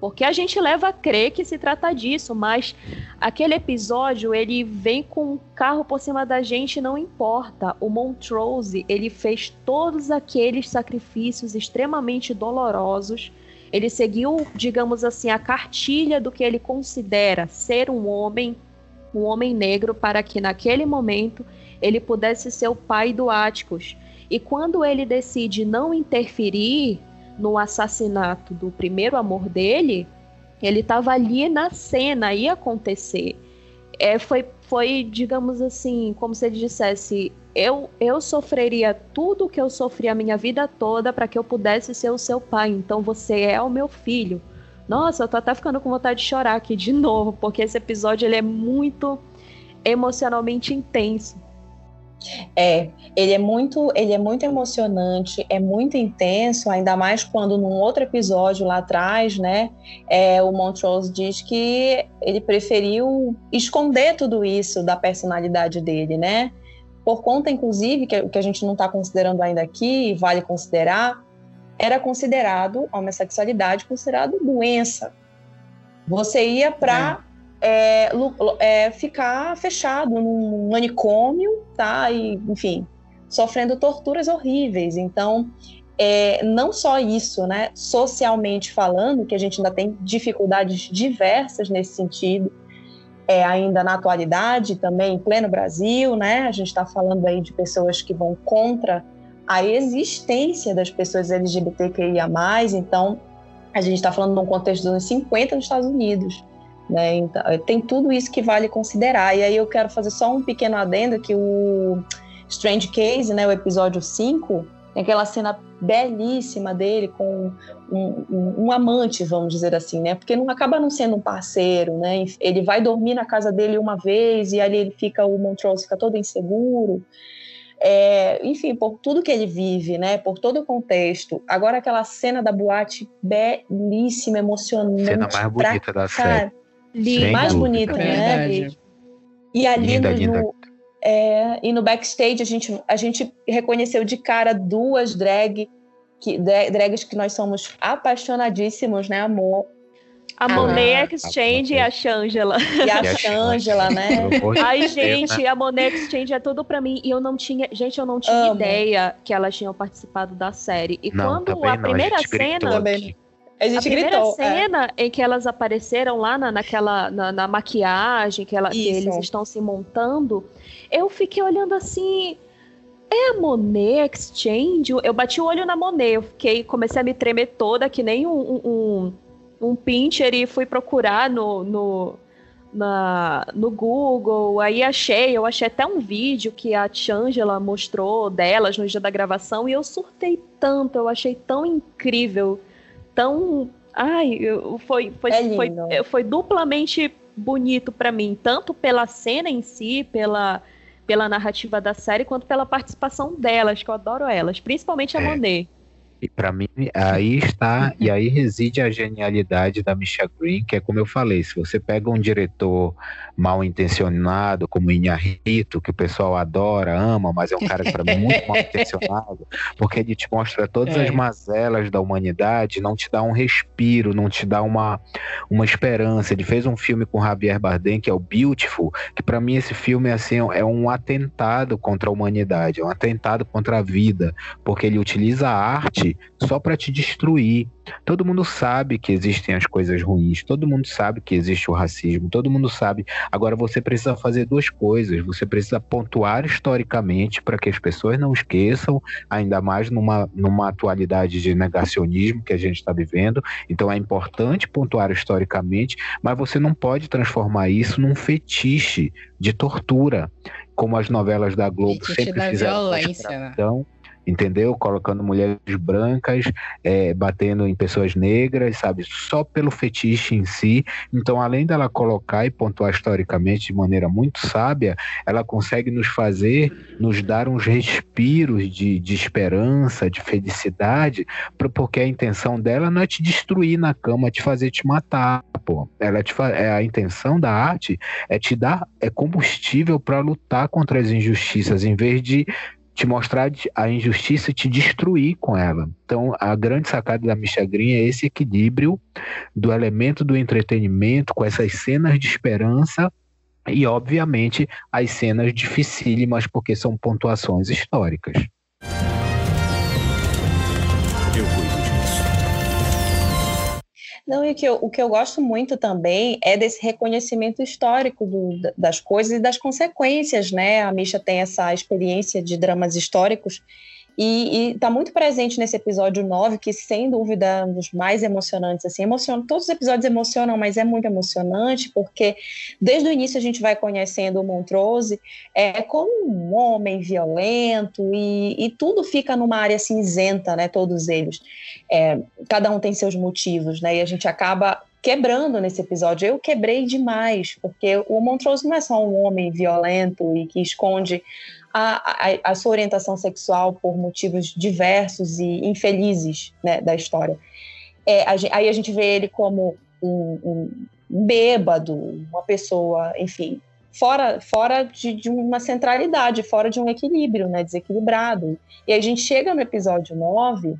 Porque a gente leva a crer que se trata disso, mas aquele episódio ele vem com um carro por cima da gente, não importa. O Montrose ele fez todos aqueles sacrifícios extremamente dolorosos ele seguiu, digamos assim, a cartilha do que ele considera ser um homem um homem negro para que naquele momento ele pudesse ser o pai do Atticus. E quando ele decide não interferir no assassinato do primeiro amor dele, ele estava ali na cena, ia acontecer. É, foi, foi, digamos assim, como se ele dissesse: eu, eu sofreria tudo o que eu sofri a minha vida toda para que eu pudesse ser o seu pai. Então você é o meu filho. Nossa, eu tô até ficando com vontade de chorar aqui de novo, porque esse episódio ele é muito emocionalmente intenso. É, ele é muito, ele é muito emocionante, é muito intenso, ainda mais quando num outro episódio lá atrás, né, é, o Montrose diz que ele preferiu esconder tudo isso da personalidade dele, né, por conta, inclusive, que que a gente não está considerando ainda aqui, vale considerar, era considerado a homossexualidade considerado doença. Você ia para é é, ficar fechado num manicômio, tá? E, enfim, sofrendo torturas horríveis. Então, é, não só isso, né? Socialmente falando, que a gente ainda tem dificuldades diversas nesse sentido, é, ainda na atualidade, também em pleno Brasil, né? A gente está falando aí de pessoas que vão contra a existência das pessoas LGBTQIA+, então a gente está falando de um contexto dos anos 50 nos Estados Unidos. Né? Então, tem tudo isso que vale considerar. E aí eu quero fazer só um pequeno adendo que o Strange Case, né, o episódio 5, tem aquela cena belíssima dele com um, um, um, amante, vamos dizer assim, né? Porque não acaba não sendo um parceiro, né? Ele vai dormir na casa dele uma vez e ali ele fica, o Montrose fica todo inseguro. É, enfim, por tudo que ele vive, né? Por todo o contexto. Agora aquela cena da boate belíssima, emocionante. Cena mais bonita da série mais bonita, né? E ali linda, no, linda. É, e no backstage a gente, a gente reconheceu de cara duas drag, que, drags que nós somos apaixonadíssimos, né, amor? A Monet Exchange e a Shangela. E a Shangela, né? Ai, gente, a Monet Exchange é tudo pra mim. E eu não tinha. Gente, eu não tinha Amo. ideia que elas tinham participado da série. E não, quando a primeira a cena. Também. A gente a primeira gritou, é. cena é. em que elas apareceram lá na, naquela na, na maquiagem que, ela, que, eles estão se montando, eu fiquei olhando assim. É a Monet Exchange? Eu bati o olho na Monet, eu fiquei, comecei a me tremer toda, que nem um, um, um pincher, e fui procurar no, no, na, no Google, aí achei, eu achei até um vídeo que a Changela mostrou delas no dia da gravação, e eu surtei tanto, eu achei tão incrível tão. Ai, foi, foi, é foi, foi duplamente bonito para mim, tanto pela cena em si, pela, pela narrativa da série, quanto pela participação delas, que eu adoro elas, principalmente a é. Monet. E para mim, aí está, e aí reside a genialidade da Misha Green, que é como eu falei, se você pega um diretor mal intencionado, como Inharito, que o pessoal adora, ama, mas é um cara para mim muito mal intencionado, porque ele te mostra todas é. as mazelas da humanidade, não te dá um respiro, não te dá uma, uma esperança. Ele fez um filme com Javier Bardem, que é o Beautiful, que para mim esse filme assim, é um atentado contra a humanidade, é um atentado contra a vida, porque ele utiliza a arte só para te destruir. Todo mundo sabe que existem as coisas ruins, todo mundo sabe que existe o racismo, todo mundo sabe. Agora você precisa fazer duas coisas. Você precisa pontuar historicamente para que as pessoas não esqueçam, ainda mais numa, numa atualidade de negacionismo que a gente está vivendo. Então é importante pontuar historicamente, mas você não pode transformar isso num fetiche de tortura, como as novelas da Globo fetiche sempre fizeram. Violência, né? Entendeu? Colocando mulheres brancas, é, batendo em pessoas negras, sabe? Só pelo fetiche em si. Então, além dela colocar e pontuar historicamente de maneira muito sábia, ela consegue nos fazer, nos dar uns respiros de, de esperança, de felicidade, porque a intenção dela não é te destruir na cama, é te fazer te matar, pô. Ela te é a intenção da arte é te dar é combustível para lutar contra as injustiças, em vez de te mostrar a injustiça e te destruir com ela. Então, a grande sacada da Michagrinha é esse equilíbrio do elemento do entretenimento com essas cenas de esperança e, obviamente, as cenas dificílimas, porque são pontuações históricas. Não, e que, eu, o que eu gosto muito também é desse reconhecimento histórico do, das coisas e das consequências, né? A Misha tem essa experiência de dramas históricos e está muito presente nesse episódio 9, que sem dúvida é um dos mais emocionantes. Assim, emociona, todos os episódios emocionam, mas é muito emocionante, porque desde o início a gente vai conhecendo o Montrose é, como um homem violento, e, e tudo fica numa área cinzenta, né? Todos eles. É, cada um tem seus motivos, né? E a gente acaba quebrando nesse episódio. Eu quebrei demais, porque o Montrose não é só um homem violento e que esconde a, a, a, sua orientação sexual por motivos diversos e infelizes né, da história. É, a, aí a gente vê ele como um, um, bêbado, uma pessoa, enfim, fora, fora de, de, uma centralidade, fora de um equilíbrio, né, desequilibrado. E a gente chega no episódio 9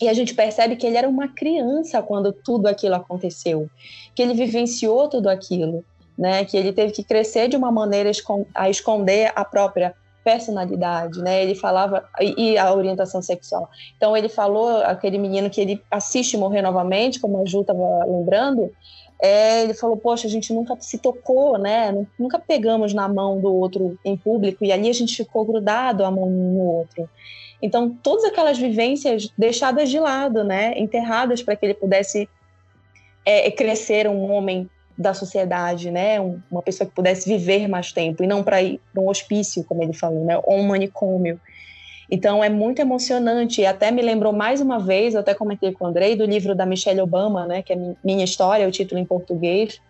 e a gente percebe que ele era uma criança quando tudo aquilo aconteceu, que ele vivenciou tudo aquilo, né, que ele teve que crescer de uma maneira a esconder a própria personalidade, né? Ele falava e, a orientação sexual. Então ele falou aquele menino que ele assiste morrer novamente, como a Ju estava lembrando. É, ele falou, poxa, a gente nunca se tocou, né? Nunca pegamos na mão do outro em público e ali a gente ficou grudado a mão no outro. Então todas aquelas vivências deixadas de lado, né? Enterradas para que ele pudesse é, crescer um homem da sociedade, né? Uma pessoa que pudesse viver mais tempo e não para ir para um hospício, como ele falou, né? Ou um manicômio. Então é muito emocionante e até me lembrou mais uma vez, eu até comentei com o Andrei, do livro da Michelle Obama, né? Que é Minha História, o título em português,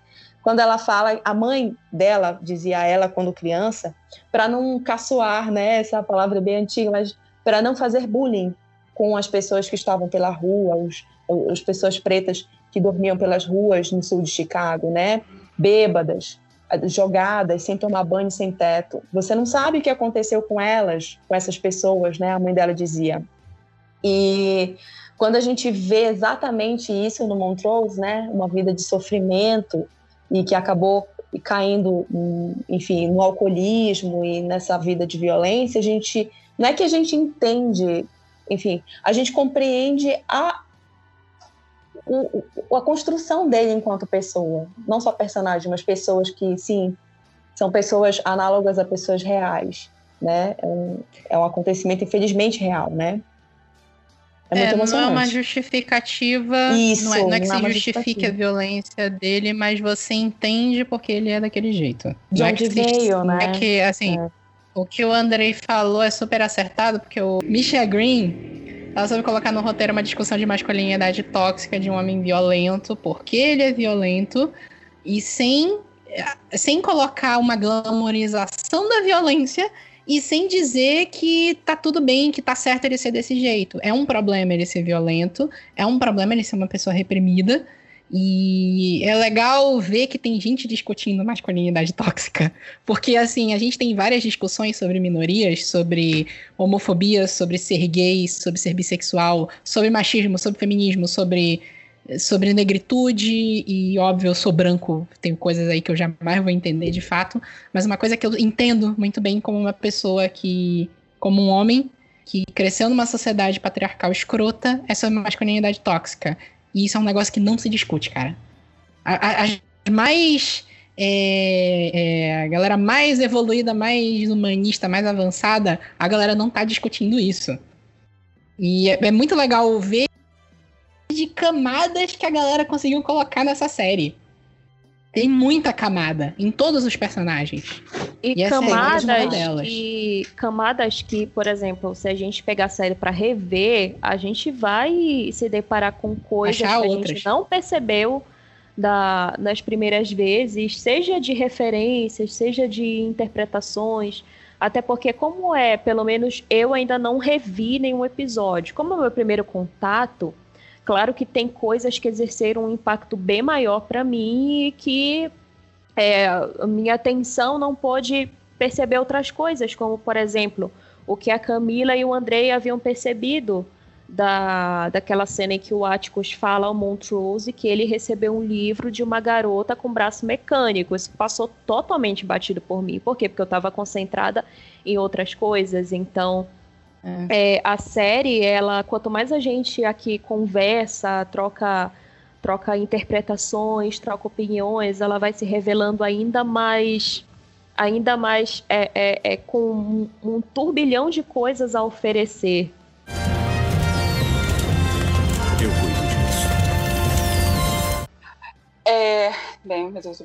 quando ela fala, a mãe dela dizia a ela quando criança, para não caçoar, né? Essa palavra é bem antiga, mas para não fazer bullying com as pessoas que estavam pela rua, os, as pessoas pretas que dormiam pelas ruas no sul de Chicago, né? Bêbadas, jogadas, sem tomar banho, sem teto. Você não sabe o que aconteceu com elas, com essas pessoas, né? A mãe dela dizia. E quando a gente vê exatamente isso no Montrose, né? Uma vida de sofrimento e que acabou caindo, enfim, no alcoolismo e nessa vida de violência, a gente não é que a gente entende, enfim, a gente compreende a o, a construção dele enquanto pessoa, não só personagem, mas pessoas que, sim, são pessoas análogas a pessoas reais, né? É um, é um acontecimento, infelizmente, real, né? É, muito é, emocionante. Não é uma justificativa. Isso, não é, não é que não se é justifique a violência dele, mas você entende porque ele é daquele jeito. De onde veio, né? É que, assim, é. o que o Andrei falou é super acertado, porque o Misha Green ela soube colocar no roteiro uma discussão de masculinidade tóxica de um homem violento, porque ele é violento, e sem, sem colocar uma glamorização da violência e sem dizer que tá tudo bem, que tá certo ele ser desse jeito. É um problema ele ser violento, é um problema ele ser uma pessoa reprimida, e é legal ver que tem gente discutindo masculinidade tóxica, porque assim, a gente tem várias discussões sobre minorias, sobre homofobia, sobre ser gay, sobre ser bissexual, sobre machismo, sobre feminismo, sobre sobre negritude. E óbvio eu sou branco, tenho coisas aí que eu jamais vou entender de fato, mas uma coisa que eu entendo muito bem como uma pessoa que como um homem que cresceu numa sociedade patriarcal escrota é sobre masculinidade tóxica. E isso é um negócio que não se discute, cara. As mais. É, é, a galera mais evoluída, mais humanista, mais avançada, a galera não tá discutindo isso. E é, é muito legal ver de camadas que a galera conseguiu colocar nessa série. Tem muita camada em todos os personagens. E, e camadas é que camadas que, por exemplo, se a gente pegar a série para rever, a gente vai se deparar com coisas Achar que outras. a gente não percebeu da, nas primeiras vezes, seja de referências, seja de interpretações. Até porque, como é, pelo menos eu ainda não revi nenhum episódio. Como é o meu primeiro contato, Claro que tem coisas que exerceram um impacto bem maior para mim e que é, minha atenção não pôde perceber outras coisas, como, por exemplo, o que a Camila e o Andrei haviam percebido da, daquela cena em que o Atticus fala ao Montrose que ele recebeu um livro de uma garota com braço mecânico. Isso passou totalmente batido por mim. Por quê? Porque eu estava concentrada em outras coisas. Então, é. É, a série, ela, quanto mais a gente aqui conversa, troca troca interpretações, troca opiniões, ela vai se revelando ainda mais ainda mais é, é, é com um, um turbilhão de coisas a oferecer. É, bem, meu Deus,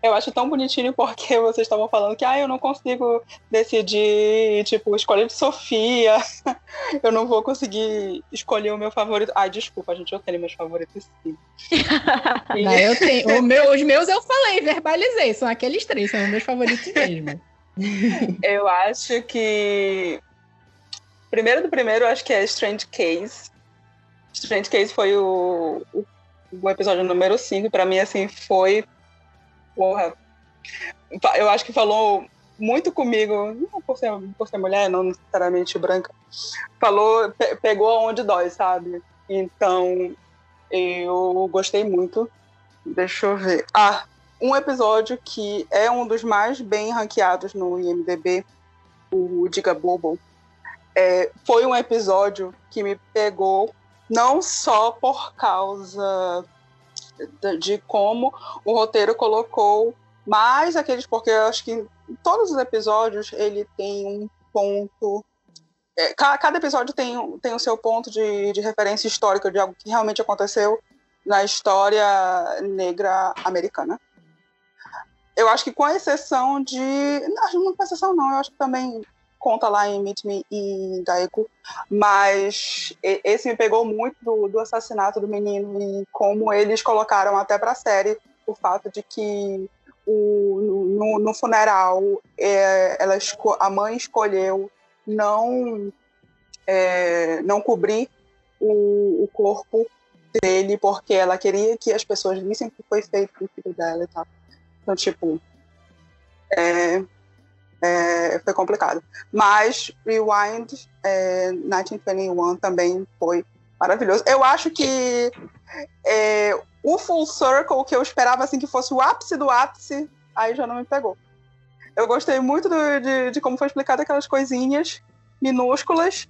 eu acho tão bonitinho porque vocês estavam falando que ah, eu não consigo decidir, tipo, escolher de Sofia, eu não vou conseguir escolher o meu favorito. Ai, desculpa, gente, eu tenho meus favoritos sim. E- Não, eu tenho. o meu- os meus eu falei, verbalizei. São aqueles três, são os meus favoritos mesmo. Eu acho que. Primeiro do primeiro, eu acho que é Strange Case. Strange Case foi o, o, o episódio número 5. Pra mim, assim, foi. Porra. Eu acho que falou muito comigo, não por ser, por ser mulher, não necessariamente branca. Falou, pe- pegou aonde dói, sabe? Então, eu gostei muito. Deixa eu ver. Ah, um episódio que é um dos mais bem ranqueados no IMDB, o Diga Bobo, é, foi um episódio que me pegou não só por causa de, como o roteiro colocou, mas aqueles porque eu acho que em todos os episódios ele tem um ponto é, ca- cada episódio tem, tem o seu ponto de, de referência histórica de algo que realmente aconteceu na história negra americana eu acho que com exceção de. Não, não com exceção, não. Eu acho que também conta lá em Meet Me e Daeku. Mas esse me pegou muito do, do assassinato do menino e como eles colocaram até pra série o fato de que o, no, no funeral é, ela a mãe escolheu não, é, não cobrir o, o corpo dele porque ela queria que as pessoas vissem o que foi feito com o filho dela e tal. Então, tipo, é, é, foi complicado. Mas Rewind é, 1921 também foi maravilhoso. Eu acho que é, o Full Circle, que eu esperava assim que fosse o ápice do ápice, aí já não me pegou. Eu gostei muito do- de, de como foi explicado aquelas coisinhas minúsculas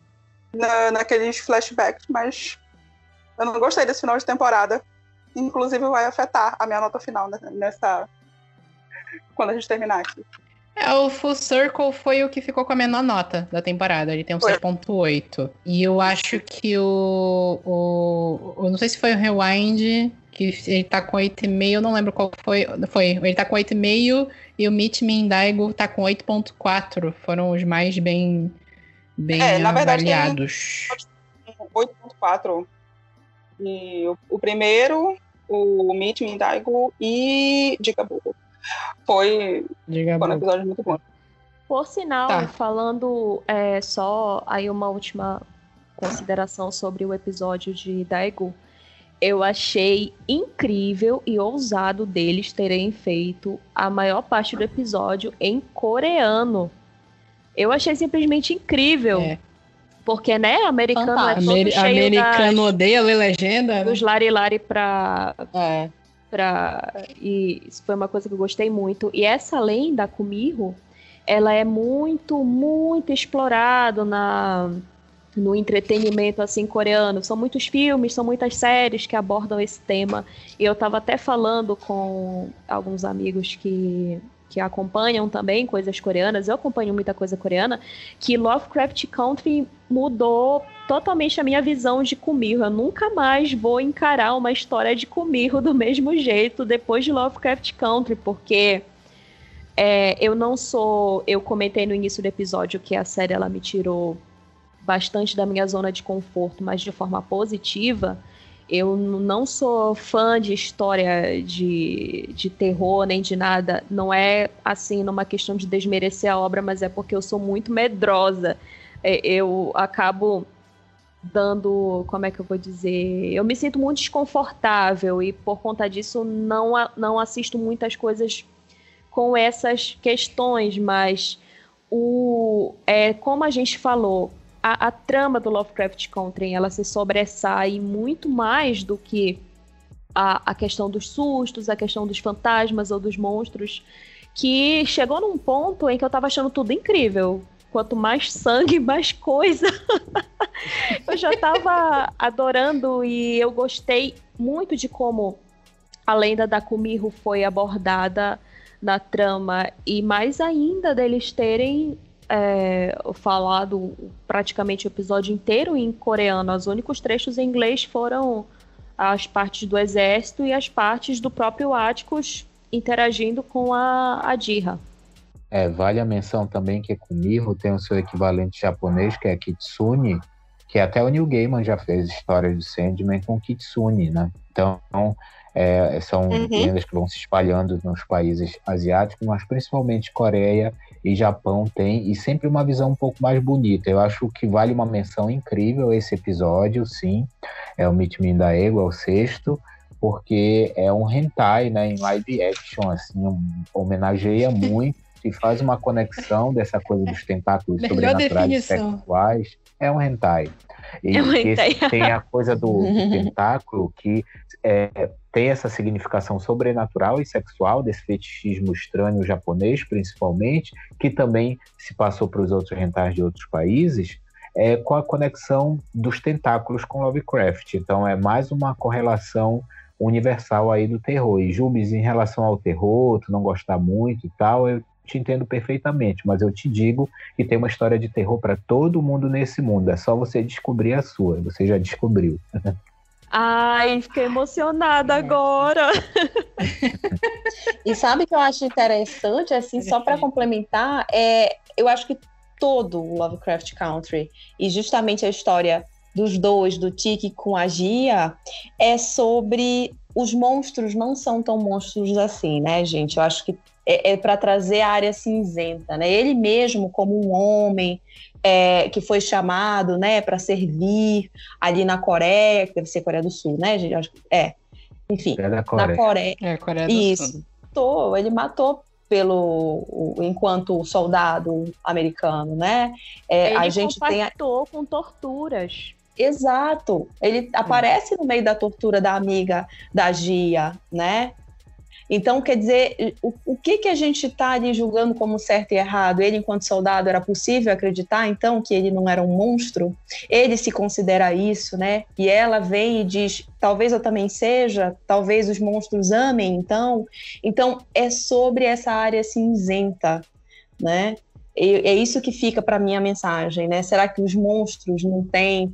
na, naqueles flashbacks, mas eu não gostei desse final de temporada. Inclusive vai afetar a minha nota final nessa quando a gente terminar aqui. É, o Full Circle foi o que ficou com a menor nota da temporada. Ele tem um Foi. 7.8. E eu acho que o, o. Eu não sei se foi o Rewind, que ele tá com 8,5, eu não lembro qual foi. Foi. Ele tá com 8,5 e o Meet Me in Daigo tá com 8.4. Foram os mais bem, bem É, na verdade, tem- avaliados. 8.4. E o, o primeiro, o Meet Me in Daigo e Dica Bobo. Foi, Diga foi um episódio muito bom. Por sinal, Tá. falando é, só aí uma última consideração sobre o episódio de Daegu, eu achei incrível e ousado deles terem feito a maior parte do episódio em coreano. Eu achei simplesmente incrível. É. Porque, né, americano é todo Ameri- cheio americano odeia ler legenda. das, né? dos lari-lari pra, É. pra... E isso foi uma coisa que eu gostei muito. E essa lenda, Kumiho, ela é muito, muito explorado na no entretenimento assim coreano. São muitos filmes, são muitas séries que abordam esse tema. E eu estava até falando com alguns amigos que que acompanham também coisas coreanas, eu acompanho muita coisa coreana, que Lovecraft Country mudou totalmente a minha visão de Kumiho. Eu nunca mais vou encarar uma história de Kumiho do mesmo jeito depois de Lovecraft Country, porque é, eu não sou. Eu comentei no início do episódio que a série ela me tirou bastante da minha zona de conforto, mas de forma positiva. Eu não sou fã de história de, de terror nem de nada. Não é assim numa questão de desmerecer a obra, mas é porque eu sou muito medrosa. É, Eu acabo dando, como é que eu vou dizer? Eu me sinto muito desconfortável e por conta disso não, não assisto muitas coisas com essas questões, mas o é como a gente falou, a, a trama do Lovecraft Country ela se sobressai muito mais do que a, a questão dos sustos, a questão dos fantasmas ou dos monstros, que chegou num ponto em que eu tava achando tudo incrível. quanto mais sangue, mais coisa. eu já estava adorando e eu gostei muito de como a lenda da Kumiho foi abordada na trama e mais ainda deles terem é, falado praticamente o episódio inteiro em coreano. Os únicos trechos em inglês foram as partes do exército e as partes do próprio Atticus interagindo com a, a. É, vale a menção também que Kumiho tem o seu equivalente japonês, que é Kitsune, que até o Neil Gaiman já fez histórias de Sandman com Kitsune, né? Então, é, são uhum. lendas que vão se espalhando nos países asiáticos, mas principalmente Coreia e Japão tem, e sempre uma visão um pouco mais bonita. Eu acho que vale uma menção incrível esse episódio, sim. É o Meet Me the Ego, é o sexto, porque é um hentai, né, em live action, assim, um, homenageia muito e faz uma conexão dessa coisa dos tentáculos Melhor sobrenaturais e sexuais. É um hentai. E tem a coisa do, do tentáculo que é, tem essa significação sobrenatural e sexual desse fetichismo estranho japonês, principalmente, que também se passou para os outros rentais de outros países, é, com a conexão dos tentáculos com Lovecraft. Então é mais uma correlação universal aí do terror. E Jubes, em relação ao terror, tu não gostar muito e tal, eu te entendo perfeitamente, mas eu te digo que tem uma história de terror para todo mundo nesse mundo. É só você descobrir a sua. Você já descobriu. Ai, fiquei emocionada agora. e sabe o que eu acho interessante, assim, só para complementar, é, eu acho que todo o Lovecraft Country e justamente a história dos dois, do Tiki com a Gia, é sobre os monstros não são tão monstros assim, né, gente? Eu acho que é, é para trazer a área cinzenta, né? Ele mesmo como um homem é, que foi chamado, né, para servir ali na Coreia, que deve ser Coreia do Sul, né? É, enfim, é na Coreia. É, Coreia do Isso. Sul. Ele matou pelo enquanto soldado americano, né? É, ele a gente tem a... com torturas. Exato. Ele aparece no meio da tortura da amiga da Gia, né? Então, quer dizer, o, o que, que a gente está ali julgando como certo e errado? Ele, enquanto soldado, era possível acreditar, então, que ele não era um monstro? Ele se considera isso, né? E ela vem e diz: talvez eu também seja, talvez os monstros amem, então. Então, é sobre essa área cinzenta, né? E, é isso que fica para mim a mensagem, né? Será que os monstros não têm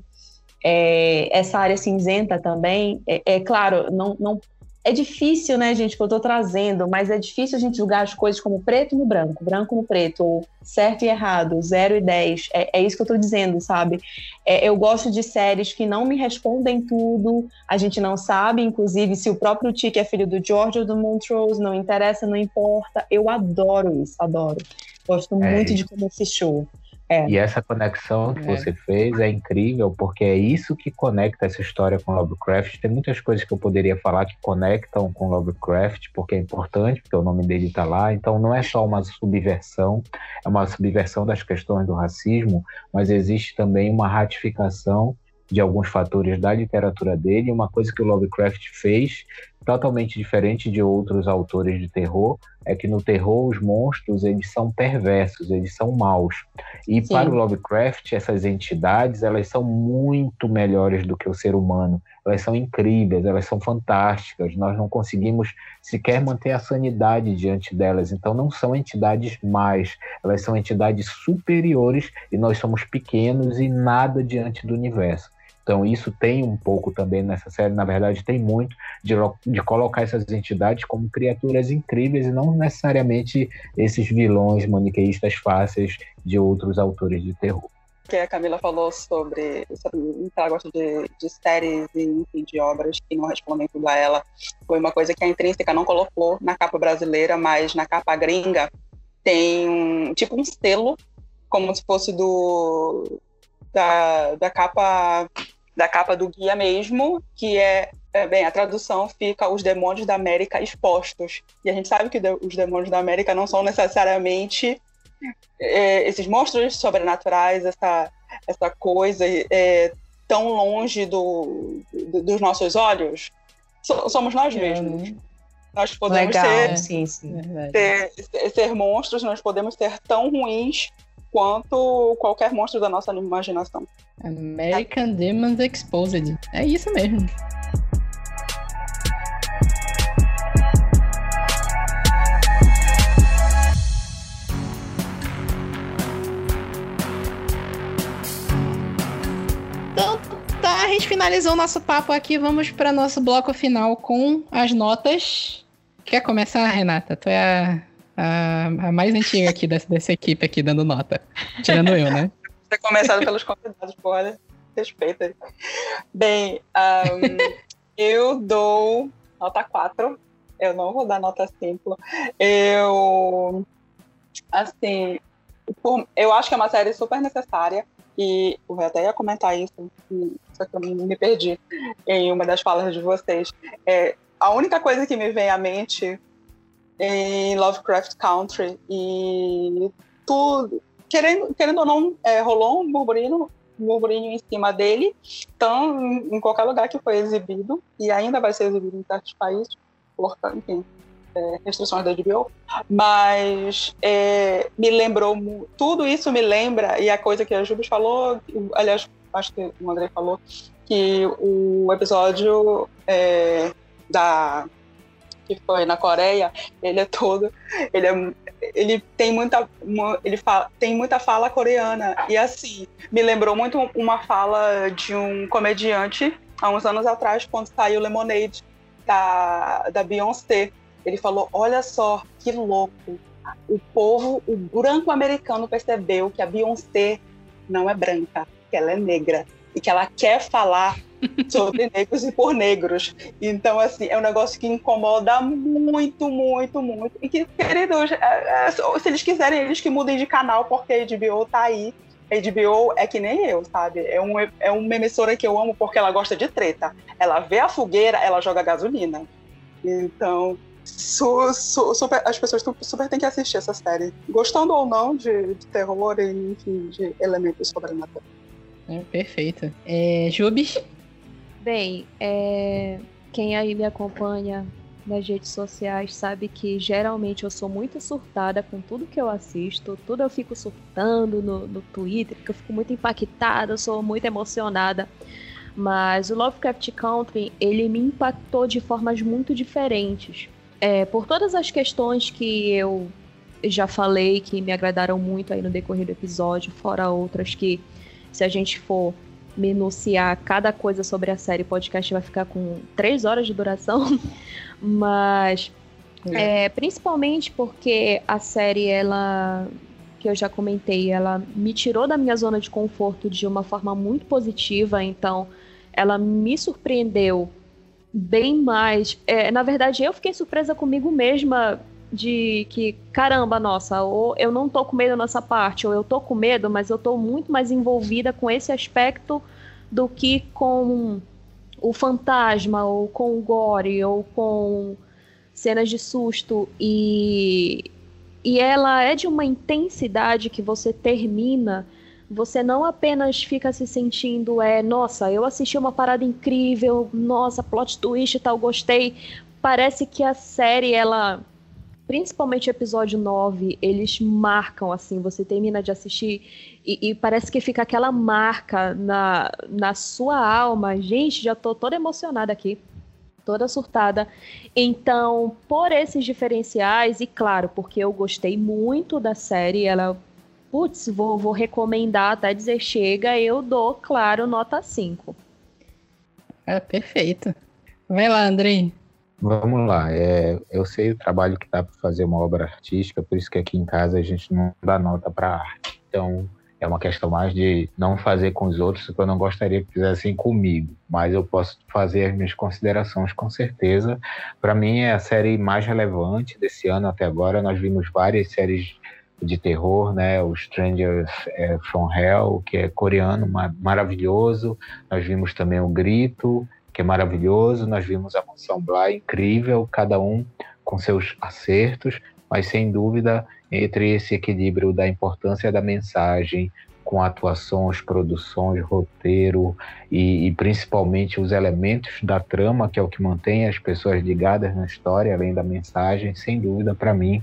é, essa área cinzenta também? É, é claro, não, não é difícil, né, gente, que eu tô trazendo, mas é difícil a gente julgar as coisas como preto no branco, branco no preto, ou certo e errado, zero e dez. É, é isso que eu tô dizendo, sabe? É, eu gosto de séries que não me respondem tudo, a gente não sabe, inclusive, se o próprio Tiki é filho do George ou do Montrose, não interessa, não importa. Eu adoro isso, adoro. Gosto é muito de como fechou. É. E essa conexão que é. você fez é incrível, porque é isso que conecta essa história com Lovecraft. Tem muitas coisas que eu poderia falar que conectam com Lovecraft, porque é importante, porque o nome dele está lá. Então não é só uma subversão, é uma subversão das questões do racismo, mas existe também uma ratificação de alguns fatores da literatura dele. Uma coisa que o Lovecraft fez totalmente diferente de outros autores de terror, é que no terror os monstros eles são perversos, eles são maus. E Sim. para o Lovecraft essas entidades elas são muito melhores do que o ser humano. Elas são incríveis, elas são fantásticas. Nós não conseguimos sequer manter a sanidade diante delas. Então não são entidades mais, elas são entidades superiores e nós somos pequenos e nada diante do universo. Então, isso tem um pouco também nessa série, na verdade, tem muito de, de colocar essas entidades como criaturas incríveis e não necessariamente esses vilões maniqueístas fáceis de outros autores de terror. Que a Camila falou sobre, ela gosta de, de séries e enfim, de obras que não respondem tudo a ela. Foi uma coisa que a Intrínseca não colocou na capa brasileira, mas na capa gringa tem um, tipo um selo, como se fosse do da, da capa da capa do guia mesmo, que é, é, bem, a tradução fica os demônios da América expostos. E a gente sabe que de, os demônios da América não são necessariamente é, esses monstros sobrenaturais, essa, essa coisa é, tão longe do, do, dos nossos olhos. So, somos nós é, mesmos. Né? Nós podemos Legal, ser, sim, sim. Ser, ser monstros, nós podemos ser tão ruins quanto qualquer monstro da nossa imaginação. American Demons Exposed. É isso mesmo. Então, tá, a gente finalizou o nosso papo aqui. Vamos para nosso bloco final com as notas. Quer começar, Renata? Tu é a, a, a mais antiga aqui dessa, dessa equipe aqui dando nota. Tirando eu, né? Ter começado pelos convidados, pô, olha, respeita. Bem, um, eu dou nota 4. Eu não vou dar nota 5. Eu, assim, por- eu acho que é uma série super necessária. E eu até ia comentar isso, só que eu me perdi em uma das falas de vocês. É, a única coisa que me vem à mente em Lovecraft Country. E tudo, querendo, querendo ou não, é, rolou um burburinho, um burburinho em cima dele, então, em, em qualquer lugar que foi exibido, e ainda vai ser exibido em certos países, por, enfim, é, restrições da HBO, mas é, me lembrou, tudo isso me lembra, e a coisa que a Jubes falou, aliás, acho que o André falou, que o episódio é, da que foi na Coreia, ele é todo, ele é ele tem muita mu- ele fala, tem muita fala coreana. E assim me lembrou muito uma fala de um comediante há uns anos atrás quando saiu Lemonade da da Beyoncé. Ele falou olha só que louco. O povo o branco americano percebeu que a Beyoncé não é branca que ela é negra e que ela quer falar sobre negros e por negros então, assim, é um negócio que incomoda muito, muito, muito. E que, queridos, é, é, se eles quiserem, eles que mudem de canal, porque a HBO tá aí. A HBO é que nem eu, sabe? É, um, é uma emissora que eu amo porque ela gosta de treta. Ela vê a fogueira, ela joga gasolina. Então, su, su, super, as pessoas super têm que assistir essa série. Gostando ou não de, de terror e, enfim, de elementos sobrenaturais. É, perfeito. É, Jubes? Bem, é, quem aí me acompanha nas redes sociais sabe que geralmente eu sou muito surtada com tudo que eu assisto, tudo eu fico surtando no, no Twitter, porque eu fico muito impactada, eu sou muito emocionada. Mas o Lovecraft Country, ele me impactou de formas muito diferentes. É, por todas as questões que eu já falei, que me agradaram muito aí no decorrer do episódio, fora outras que, se a gente for minuciar cada coisa sobre a série, o podcast vai ficar com três horas de duração, mas é, principalmente porque a série, ela, que eu já comentei, ela me tirou da minha zona de conforto de uma forma muito positiva, então ela me surpreendeu bem mais. É, na verdade, eu fiquei surpresa comigo mesma de que, caramba, nossa, ou eu não tô com medo nessa parte, ou eu tô com medo, mas eu tô muito mais envolvida com esse aspecto do que com o fantasma, ou com o gore, ou com cenas de susto. E, e ela é de uma intensidade que você termina. Você não apenas fica se sentindo, é, nossa, eu assisti uma parada incrível, nossa, plot twist e tal, gostei. Parece que a série, ela principalmente o episódio 9, eles marcam, assim, você termina de assistir e, e, parece que fica aquela marca na, na sua alma. Gente, já tô toda emocionada aqui, toda surtada. Então, por esses diferenciais, e claro, porque eu gostei muito da série, ela, putz, vou, vou recomendar até dizer chega, eu dou, claro, nota 5. É, perfeito. Vai lá, Andrei. Vamos lá, é, eu sei o trabalho que dá para fazer uma obra artística, por isso que aqui em casa a gente não dá nota para arte. Então, é uma questão mais de não fazer com os outros o que eu não gostaria que fizessem comigo, mas eu posso fazer as minhas considerações com certeza. Para mim, é a série mais relevante desse ano até agora. Nós vimos várias séries de terror, né? O Strangers é, from Hell, que é coreano, maravilhoso. Nós vimos também o Grito, que é maravilhoso. Nós vimos a Mansão Bly, incrível, cada um com seus acertos, mas sem dúvida entre esse equilíbrio da importância da mensagem com atuações, produções, roteiro e, e, principalmente os elementos da trama, que é o que mantém as pessoas ligadas na história, além da mensagem, sem dúvida, para mim,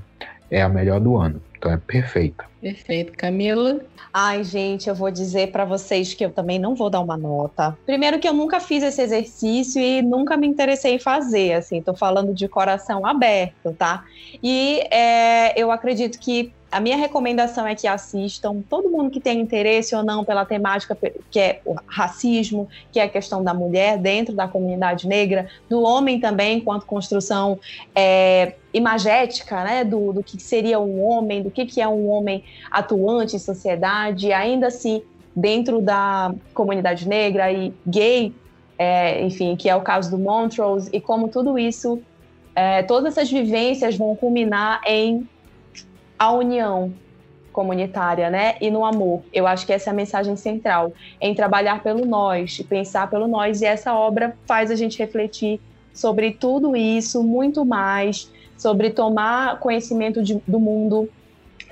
é a melhor do ano. Então é perfeita. Perfeito. Camila? Ai, gente, eu vou dizer para vocês que eu também não vou dar uma nota. Primeiro que eu nunca fiz esse exercício e nunca me interessei em fazer, assim, tô falando de coração aberto, tá? E é, eu acredito que a minha recomendação é que assistam todo mundo que tem interesse ou não pela temática que é o racismo, que é a questão da mulher dentro da comunidade negra, do homem também, enquanto construção é, imagética, né, do, do que seria um homem, do que, que é um homem atuante em sociedade, ainda assim dentro da comunidade negra e gay, é, enfim, que é o caso do Montrose, e como tudo isso, é, todas essas vivências vão culminar em a união comunitária, né? E no amor. Eu acho que essa é a mensagem central, em trabalhar pelo nós, pensar pelo nós, e essa obra faz a gente refletir sobre tudo isso, muito mais, sobre tomar conhecimento de, do mundo,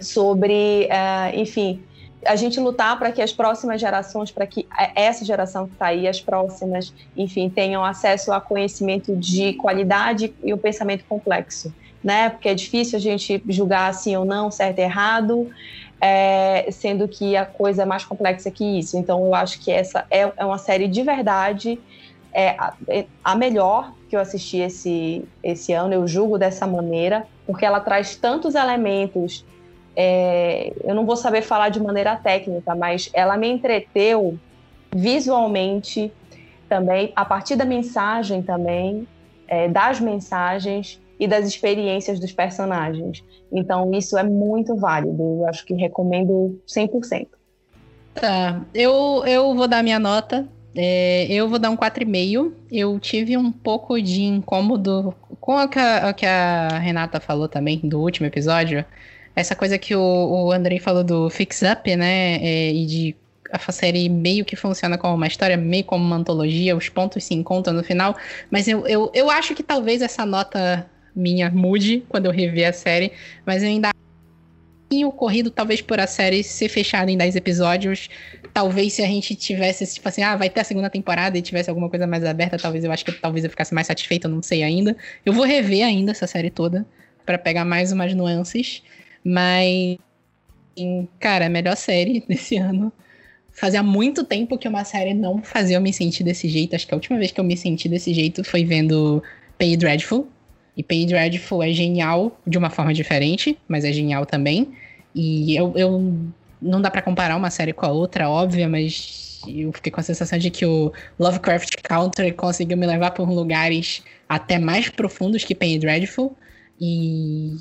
sobre, uh, enfim, a gente lutar para que as próximas gerações, para que essa geração que está aí, as próximas, enfim, tenham acesso a conhecimento de qualidade e um pensamento complexo né? Porque é difícil a gente julgar assim ou não, certo e errado, é, sendo que a coisa é mais complexa que isso. Então, eu acho que essa é, é uma série de verdade, é a, é a, melhor que eu assisti esse, esse ano, eu julgo dessa maneira, porque ela traz tantos elementos. É, eu não vou saber falar de maneira técnica, mas ela me entreteu visualmente também, a partir da mensagem também, é, das mensagens, e das experiências dos personagens. Então, isso é muito válido. Eu acho que recomendo 100%. Tá, eu, eu vou dar minha nota. É, eu vou dar um 4,5. Eu tive um pouco de incômodo com o que, que a Renata falou também do último episódio. Essa coisa que o, o Andrei falou do Fix Up, né? É, e de a série meio que funciona como uma história, meio como uma antologia, os pontos se encontram no final. Mas eu, eu, eu acho que talvez essa nota minha mude quando eu rever a série, mas eu ainda tinha ocorrido talvez por a série ser fechada em 10 episódios, talvez se a gente tivesse, tipo assim, ah, vai ter a segunda temporada e tivesse alguma coisa mais aberta, talvez eu acho que talvez eu ficasse mais satisfeito, eu não sei ainda. Eu vou rever ainda essa série toda para pegar mais umas nuances, mas cara, a melhor série desse ano. Fazia muito tempo que uma série não fazia eu me sentir desse jeito. Acho que a última vez que eu me senti desse jeito foi vendo Pay Dreadful, e Penny Dreadful é genial de uma forma diferente, mas é genial também. E eu, eu não dá para comparar uma série com a outra, óbvia, mas eu fiquei com a sensação de que o Lovecraft Country conseguiu me levar por lugares até mais profundos que Penny Dreadful. E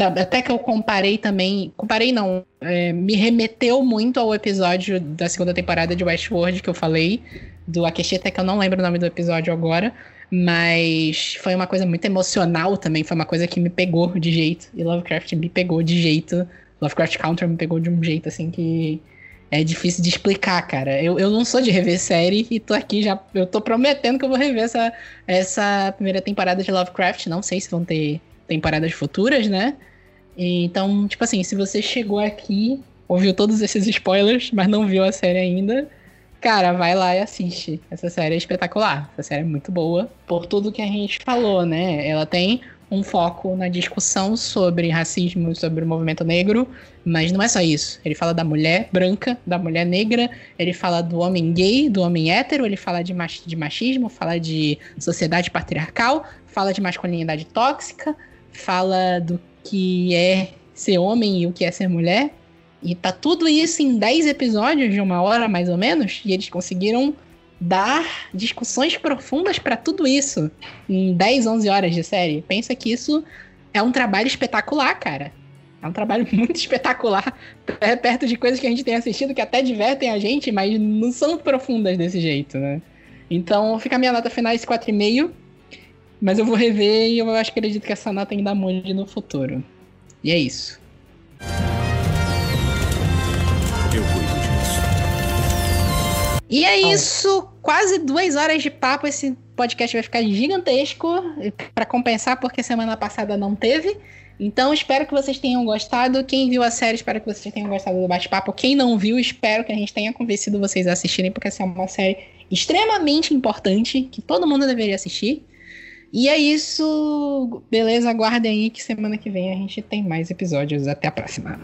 até que eu comparei também. Comparei não. É, me remeteu muito ao episódio da segunda temporada de Westworld que eu falei. Do Akeshita, que eu não lembro o nome do episódio agora. Mas foi uma coisa muito emocional também, foi uma coisa que me pegou de jeito. E Lovecraft me pegou de jeito. Lovecraft Country me pegou de um jeito assim que é difícil de explicar, cara. Eu, eu não sou de rever série e tô aqui já. Eu tô prometendo que eu vou rever essa, essa primeira temporada de Lovecraft. Não sei se vão ter temporadas futuras, né? Então, tipo assim, se você chegou aqui, ouviu todos esses spoilers, mas não viu a série ainda Cara, vai lá e assiste. Essa série é espetacular. Essa série é muito boa. Por tudo que a gente falou, né? Ela tem um foco na discussão sobre racismo, sobre o movimento negro, mas não é só isso. Ele fala da mulher branca, da mulher negra, ele fala do homem gay, do homem hétero, ele fala de, mach de machismo, fala de sociedade patriarcal, fala de masculinidade tóxica, fala do que é ser homem e o que é ser mulher. E tá tudo isso em 10 episódios de uma hora, mais ou menos, e eles conseguiram dar discussões profundas para tudo isso em 10, 11 horas de série. Pensa que isso é um trabalho espetacular, cara. É um trabalho muito espetacular, é perto de coisas que a gente tem assistido que até divertem a gente, mas não são profundas desse jeito, né? Então fica a minha nota final esse 4,5. Mas eu vou rever e eu acho que acredito que essa nota ainda mude no futuro. E é isso. E é isso, quase duas horas de papo. Esse podcast vai ficar gigantesco para compensar, porque semana passada não teve. Então, espero que vocês tenham gostado. Quem viu a série, espero que vocês tenham gostado do bate-papo. Quem não viu, espero que a gente tenha convencido vocês a assistirem, porque essa é uma série extremamente importante que todo mundo deveria assistir. E é isso. Beleza? Aguardem aí que semana que vem a gente tem mais episódios. Até a próxima.